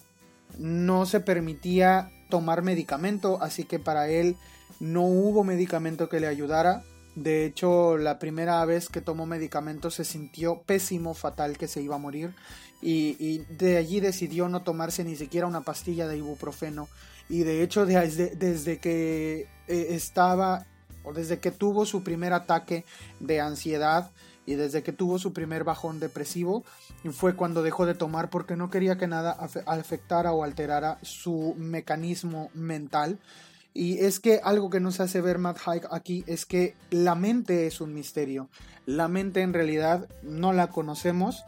Speaker 1: no se permitía tomar medicamento, así que para él no hubo medicamento que le ayudara. De hecho, la primera vez que tomó medicamento se sintió pésimo, fatal, que se iba a morir. Y, de allí decidió no tomarse ni siquiera una pastilla de ibuprofeno. Y de hecho, desde, desde que eh, estaba o desde que tuvo su primer ataque de ansiedad, y desde que tuvo su primer bajón depresivo fue cuando dejó de tomar porque no quería que nada afectara o alterara su mecanismo mental. Y es que algo que nos hace ver Matt Haig aquí es que la mente es un misterio. La mente en realidad no la conocemos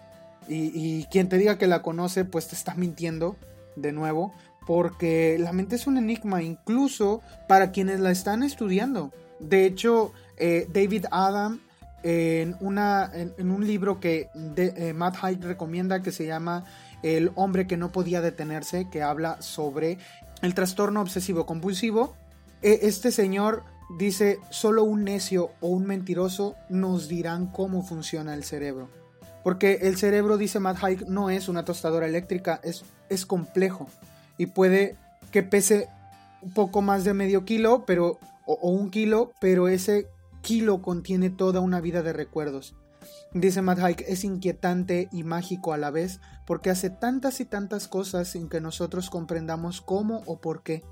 Speaker 1: y, y quien te diga que la conoce pues te está mintiendo de nuevo porque la mente es un enigma incluso para quienes la están estudiando. De hecho, eh, David Adam en, una, en, un libro que eh, Matt Haig recomienda que se llama El hombre que no podía detenerse, que habla sobre el trastorno obsesivo compulsivo. E, este señor dice, solo un necio o un mentiroso nos dirán cómo funciona el cerebro. Porque el cerebro, dice Matt Haig, no es una tostadora eléctrica, es, es complejo y puede que pese un poco más de medio kilo, pero o, un kilo, pero ese kilo contiene toda una vida de recuerdos. Dice Matt es inquietante y mágico a la vez porque hace tantas y tantas cosas sin que nosotros comprendamos cómo o por qué.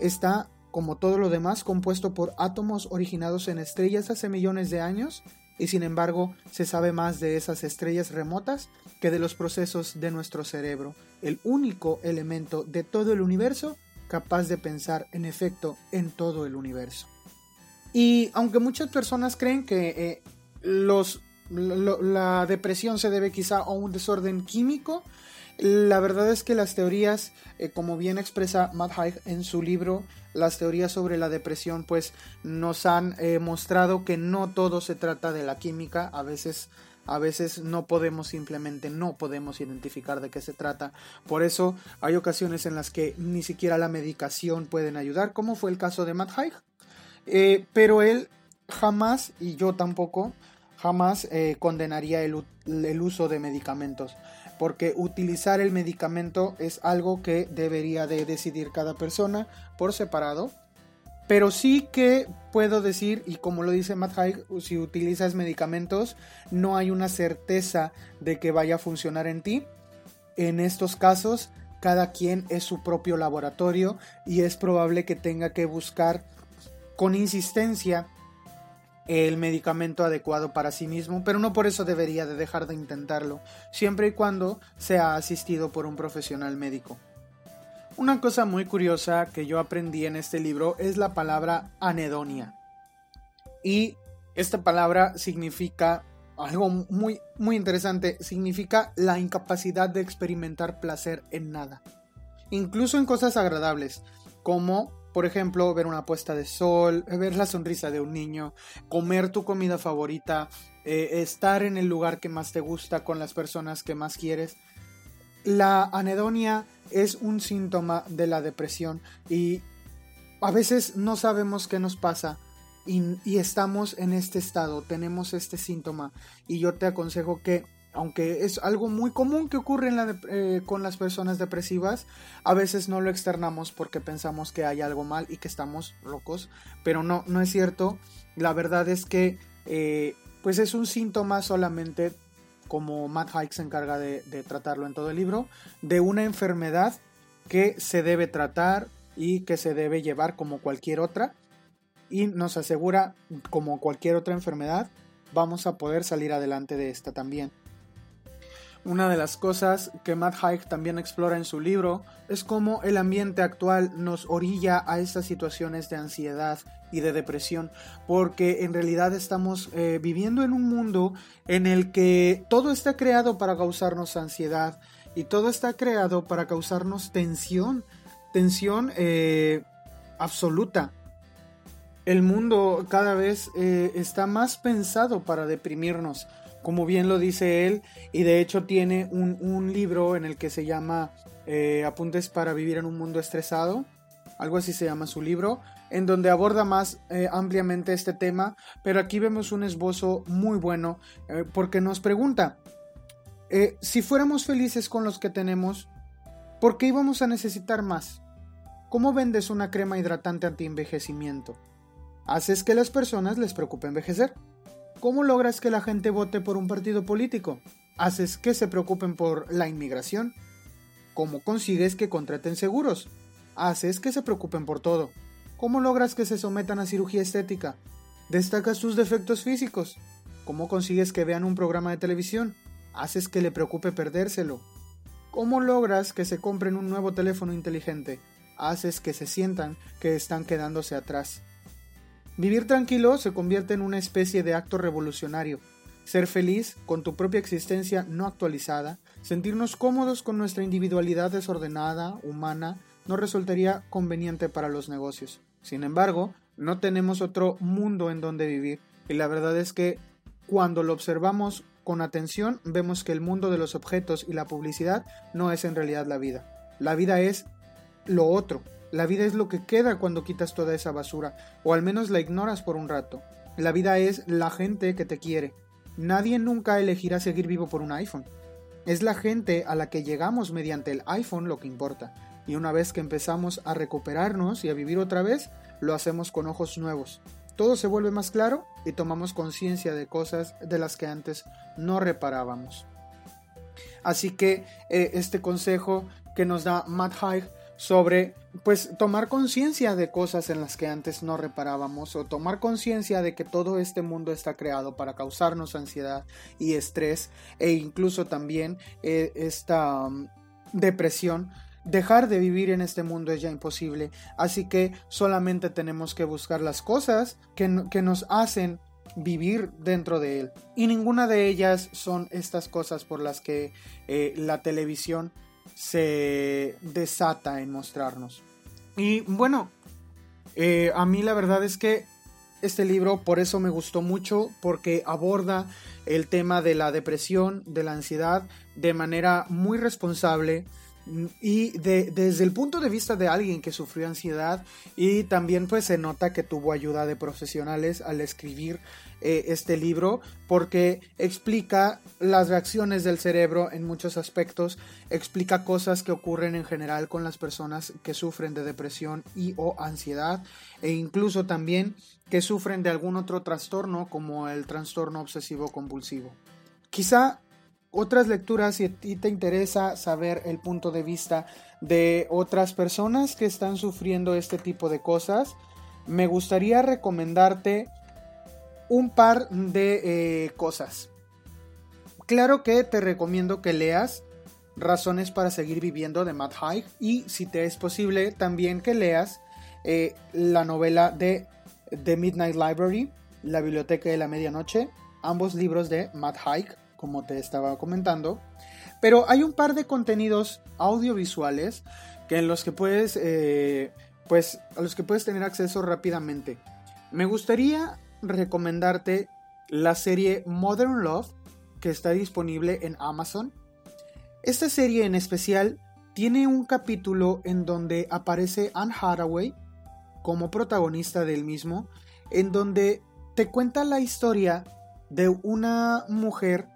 Speaker 1: Está, como todo lo demás, compuesto por átomos originados en estrellas hace millones de años y sin embargo se sabe más de esas estrellas remotas que de los procesos de nuestro cerebro, el único elemento de todo el universo capaz de pensar en efecto en todo el universo. Y aunque muchas personas creen que eh, la depresión se debe quizá a un desorden químico, la verdad es que las teorías, eh, como bien expresa Matt Haig en su libro, las teorías sobre la depresión, pues nos han eh, mostrado que no todo se trata de la química, a veces a veces no podemos simplemente no podemos identificar de qué se trata. Por eso hay ocasiones en las que ni siquiera la medicación pueden ayudar, como fue el caso de Matt Haig. Eh, pero él jamás, y yo tampoco, jamás eh, condenaría el, uso de medicamentos porque utilizar el medicamento es algo que debería de decidir cada persona por separado pero sí que puedo decir, y como lo dice Matt Haig, si utilizas medicamentos, no hay una certeza de que vaya a funcionar en ti. En estos casos, cada quien es su propio laboratorio y es probable que tenga que buscar con insistencia el medicamento adecuado para sí mismo, pero no por eso debería de dejar de intentarlo, siempre y cuando sea asistido por un profesional médico. Una cosa muy curiosa que yo aprendí en este libro es la palabra anedonia. Y esta palabra significa algo muy, muy interesante, significa la incapacidad de experimentar placer en nada. Incluso en cosas agradables, como por ejemplo ver una puesta de sol, ver la sonrisa de un niño, comer tu comida favorita, eh, estar en el lugar que más te gusta con las personas que más quieres. La anedonia es un síntoma de la depresión y a veces no sabemos qué nos pasa y, estamos en este estado, tenemos este síntoma y yo te aconsejo que aunque es algo muy común que ocurre eh, con las personas depresivas, a veces no lo externamos porque pensamos que hay algo mal y que estamos locos, pero no, no es cierto. La verdad es que eh, pues es un síntoma solamente como Matt Haig se encarga de, tratarlo en todo el libro, de una enfermedad que se debe tratar y que se debe llevar como cualquier otra y nos asegura como cualquier otra enfermedad vamos a poder salir adelante de esta también. Una de las cosas que Matt Haig también explora en su libro es cómo el ambiente actual nos orilla a estas situaciones de ansiedad y de depresión, porque en realidad estamos eh, viviendo en un mundo en el que todo está creado para causarnos ansiedad y todo está creado para causarnos tensión, tensión eh, absoluta. El mundo cada vez eh, está más pensado para deprimirnos como bien lo dice él, y de hecho tiene un, libro en el que se llama eh, Apuntes para vivir en un mundo estresado, algo así se llama su libro, en donde aborda más eh, ampliamente este tema, pero aquí vemos un esbozo muy bueno eh, porque nos pregunta, si fuéramos felices con los que tenemos, ¿por qué íbamos a necesitar más? ¿Cómo vendes una crema hidratante anti-envejecimiento? ¿Haces que las personas les preocupe envejecer? ¿Cómo logras que la gente vote por un partido político? ¿Haces que se preocupen por la inmigración? ¿Cómo consigues que contraten seguros? Haces que se preocupen por todo. ¿Cómo logras que se sometan a cirugía estética? ¿Destacas sus defectos físicos? ¿Cómo consigues que vean un programa de televisión? Haces que le preocupe perdérselo. ¿Cómo logras que se compren un nuevo teléfono inteligente? Haces que se sientan que están quedándose atrás. Vivir tranquilo se convierte en una especie de acto revolucionario. Ser feliz con tu propia existencia no actualizada, sentirnos cómodos con nuestra individualidad desordenada, humana, no resultaría conveniente para los negocios. Sin embargo, no tenemos otro mundo en donde vivir, y la verdad es que cuando lo observamos con atención, vemos que el mundo de los objetos y la publicidad no es en realidad la vida. La vida es lo otro. La vida es lo que queda cuando quitas toda esa basura, o al menos la ignoras por un rato. La vida es la gente que te quiere. Nadie nunca elegirá seguir vivo por un iPhone. Es la gente a la que llegamos mediante el iPhone lo que importa. Y una vez que empezamos a recuperarnos y a vivir otra vez, lo hacemos con ojos nuevos. Todo se vuelve más claro y tomamos conciencia de cosas de las que antes no reparábamos. Así que eh, este consejo que nos da Matt Haig sobre pues tomar conciencia de cosas en las que antes no reparábamos o tomar conciencia de que todo este mundo está creado para causarnos ansiedad y estrés e incluso también eh, esta um, depresión Dejar de vivir en este mundo es ya imposible, así que solamente tenemos que buscar las cosas que, que nos hacen vivir dentro de él. Y ninguna de ellas son estas cosas por las que eh, la televisión se desata en mostrarnos. Y bueno, eh, a mí la verdad es que este libro por eso me gustó mucho, porque aborda el tema de la depresión, de la ansiedad, de manera muy responsable, y desde el punto de vista de alguien que sufrió ansiedad y también pues se nota que tuvo ayuda de profesionales al escribir eh, este libro porque explica las reacciones del cerebro en muchos aspectos, explica cosas que ocurren en general con las personas que sufren de depresión y o ansiedad e incluso también que sufren de algún otro trastorno como el trastorno obsesivo compulsivo. Quizá otras lecturas si te interesa saber el punto de vista de otras personas que están sufriendo este tipo de cosas, me gustaría recomendarte un par de eh, cosas. Claro que te recomiendo que leas Razones para seguir viviendo de Matt Haig y si te es posible también que leas eh, la novela de The Midnight Library, La Biblioteca de la Medianoche, ambos libros de Matt Haig como te estaba comentando. Pero hay un par de contenidos audiovisuales que en los que puedes, eh, pues, a los que puedes tener acceso rápidamente. Me gustaría recomendarte la serie Modern Love que está disponible en Amazon. Esta serie en especial tiene un capítulo en donde aparece Anne Hathaway como protagonista del mismo, en donde te cuenta la historia de una mujer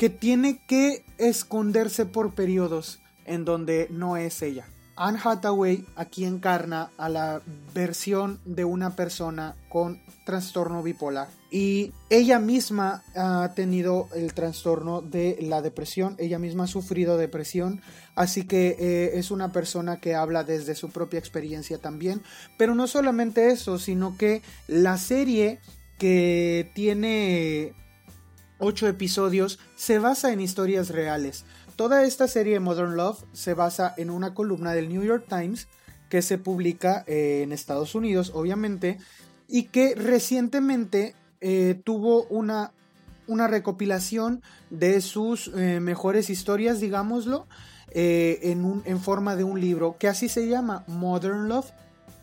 Speaker 1: que tiene que esconderse por periodos en donde no es ella. Anne Hathaway aquí encarna a la versión de una persona con trastorno bipolar y ella misma ha tenido el trastorno de la depresión, ella misma ha sufrido depresión, así que eh, es una persona que habla desde su propia experiencia también, pero no solamente eso, sino que la serie que tiene ocho episodios, se basa en historias reales. Toda esta serie Modern Love se basa en una columna del New York Times que se publica eh, en Estados Unidos, obviamente, y que recientemente eh, tuvo una, una, recopilación de sus eh, mejores historias, digámoslo, en, en forma de un libro que así se llama Modern Love.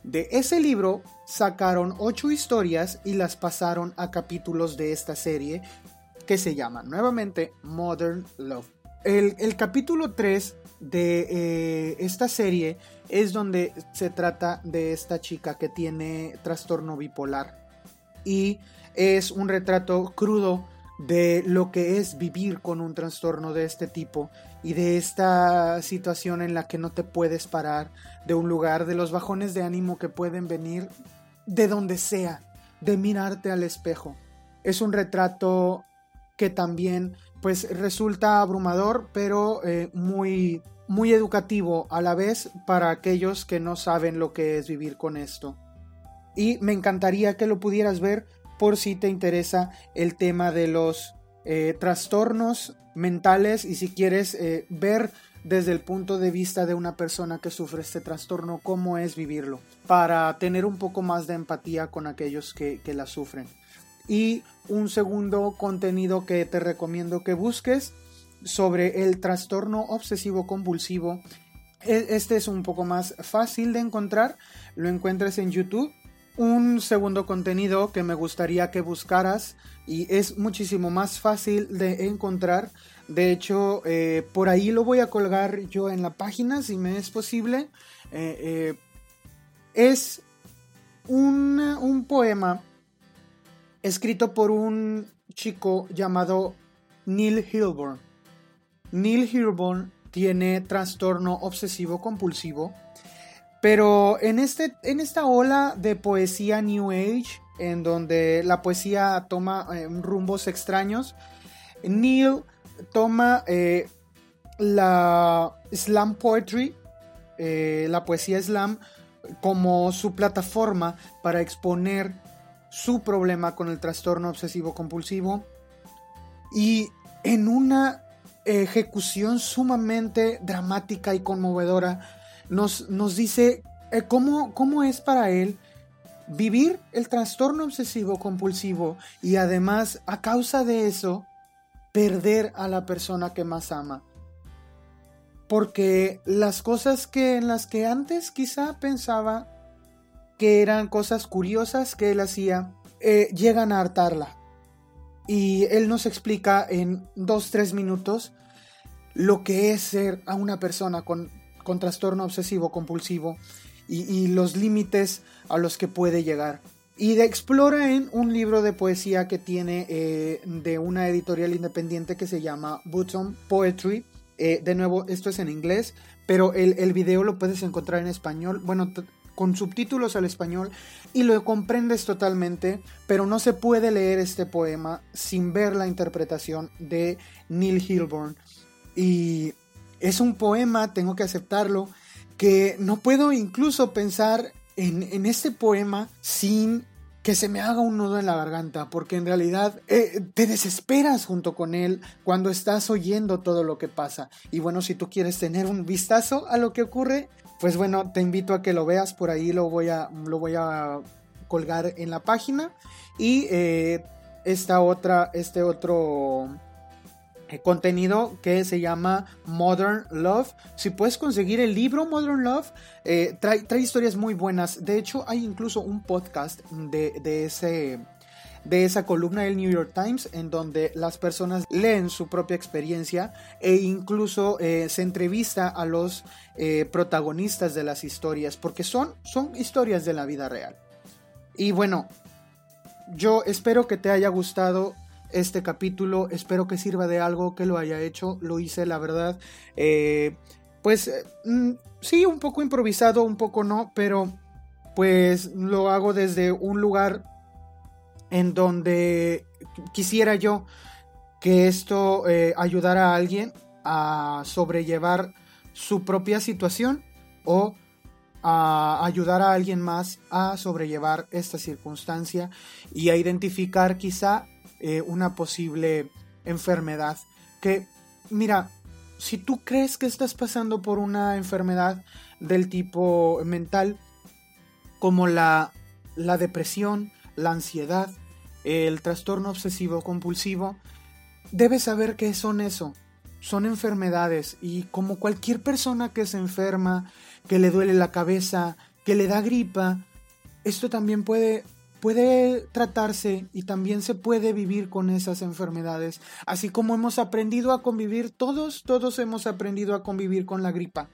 Speaker 1: De ese libro sacaron ocho historias y las pasaron a capítulos de esta serie que se llama nuevamente Modern Love. El, capítulo 3 de eh, esta serie es donde se trata de esta chica que tiene trastorno bipolar y es un retrato crudo de lo que es vivir con un trastorno de este tipo y de esta situación en la que no te puedes parar de un lugar, de los bajones de ánimo que pueden venir de donde sea, de mirarte al espejo. Es un retrato que también pues resulta abrumador, pero eh, muy, muy educativo a la vez para aquellos que no saben lo que es vivir con esto. Y me encantaría que lo pudieras ver por si te interesa el tema de los eh, trastornos mentales y si quieres eh, ver desde el punto de vista de una persona que sufre este trastorno cómo es vivirlo, para tener un poco más de empatía con aquellos que, que la sufren. Y un segundo contenido que te recomiendo que busques sobre el trastorno obsesivo compulsivo. E, este es un poco más fácil de encontrar, lo encuentras en YouTube. Un segundo contenido que me gustaría que buscaras y es muchísimo más fácil de encontrar. De hecho, eh, por ahí lo voy a colgar yo en la página si me es posible. Eh, eh, es un, un poema escrito por un chico llamado Neil Hilborn. Neil Hilborn tiene trastorno obsesivo compulsivo, pero en, este, en esta ola de poesía New Age, en donde la poesía toma eh, rumbos extraños, Neil toma eh, la slam poetry, eh, la poesía slam, como su plataforma para exponer su problema con el trastorno obsesivo compulsivo y en una ejecución sumamente dramática y conmovedora nos, nos dice eh, cómo, cómo es para él vivir el trastorno obsesivo compulsivo y además a causa de eso perder a la persona que más ama. Porque las cosas que en las que antes quizá pensaba que eran cosas curiosas que él hacía, eh, llegan a hartarla. Y él nos explica en dos, tres minutos lo que es ser a una persona con, con trastorno obsesivo compulsivo y, los límites a los que puede llegar. Y explora en un libro de poesía que tiene eh, de una editorial independiente que se llama Button Poetry. Eh, de nuevo, esto es en inglés, pero el, el, video lo puedes encontrar en español. Bueno, con subtítulos al español y lo comprendes totalmente, pero no se puede leer este poema sin ver la interpretación de Neil Hilborn. Y es un poema, tengo que aceptarlo, que no puedo incluso pensar en, este poema sin que se me haga un nudo en la garganta, porque en realidad eh, te desesperas junto con él cuando estás oyendo todo lo que pasa. Y bueno, si tú quieres tener un vistazo a lo que ocurre, pues bueno, te invito a que lo veas, por ahí lo voy a, lo voy a colgar en la página. Y eh, esta otra, este otro contenido que se llama Modern Love. Si puedes conseguir el libro Modern Love, eh, trae, trae, historias muy buenas. De hecho, hay incluso un podcast de, de ese de esa columna del New York Times en donde las personas leen su propia experiencia e incluso eh, se entrevista a los eh, protagonistas de las historias porque son, son historias de la vida real. Y bueno, yo espero que te haya gustado este capítulo, espero que sirva de algo, que lo haya hecho, lo hice la verdad. Eh, pues mm, sí, un poco improvisado, un poco no, pero pues lo hago desde un lugar en donde quisiera yo que esto eh, ayudara a alguien a sobrellevar su propia situación o a ayudar a alguien más a sobrellevar esta circunstancia y a identificar quizá eh, una posible enfermedad. Que mira si tú crees que estás pasando por una enfermedad del tipo mental como la, la depresión la ansiedad, el trastorno obsesivo compulsivo, debes saber que son eso, son enfermedades y como cualquier persona que se enferma, que le duele la cabeza, que le da gripa, esto también puede puede tratarse y también se puede vivir con esas enfermedades, así como hemos aprendido a convivir, todos, todos hemos aprendido a convivir con la gripa.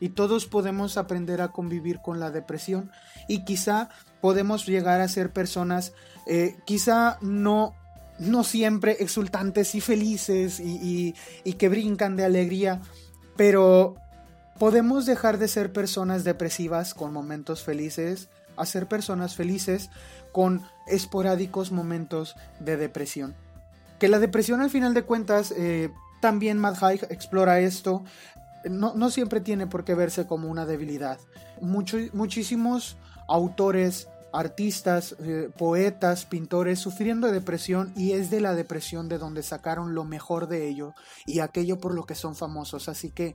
Speaker 1: Y todos podemos aprender a convivir con la depresión. Y quizá podemos llegar a ser personas eh, quizá no, no siempre exultantes y felices y, y que brincan de alegría, pero podemos dejar de ser personas depresivas con momentos felices a ser personas felices con esporádicos momentos de depresión. Que la depresión al final de cuentas, eh, también Matt Haig explora esto, no, no, siempre tiene por qué verse como una debilidad. muchísimos autores artistas, eh, poetas, pintores sufriendo depresión y es de la depresión de donde sacaron lo mejor de ello y aquello por lo que son famosos. Así que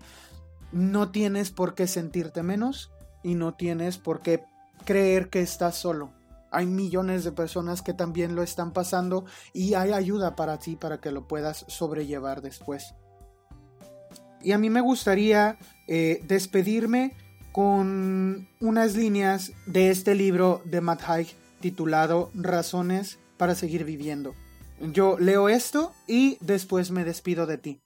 Speaker 1: no tienes por qué sentirte menos y no tienes por qué creer que estás solo. Hay millones de personas que también lo están pasando y hay ayuda para ti para que lo puedas sobrellevar después. Y a mí me gustaría eh, despedirme con unas líneas de este libro de Matt Haig titulado Razones para seguir viviendo. Yo leo esto y después me despido de ti.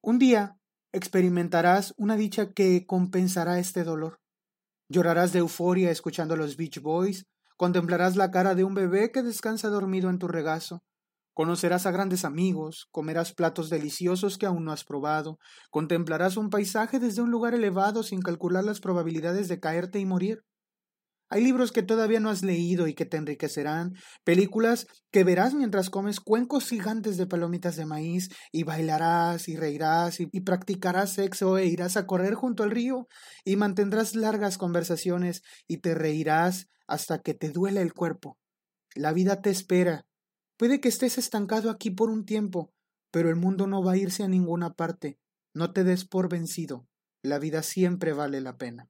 Speaker 1: Un día experimentarás una dicha que compensará este dolor. Llorarás de euforia escuchando a los Beach Boys, contemplarás la cara de un bebé que descansa dormido en tu regazo, Conocerás a grandes amigos, comerás platos deliciosos que aún no has probado, contemplarás un paisaje desde un lugar elevado sin calcular las probabilidades de caerte y morir. Hay libros que todavía no has leído y que te enriquecerán, películas que verás mientras comes cuencos gigantes de palomitas de maíz, y bailarás y reirás y, y, practicarás sexo e irás a correr junto al río, y mantendrás largas conversaciones y te reirás hasta que te duele el cuerpo. La vida te espera Puede que estés estancado aquí por un tiempo, pero el mundo no va a irse a ninguna parte. No te des por vencido. La vida siempre vale la pena.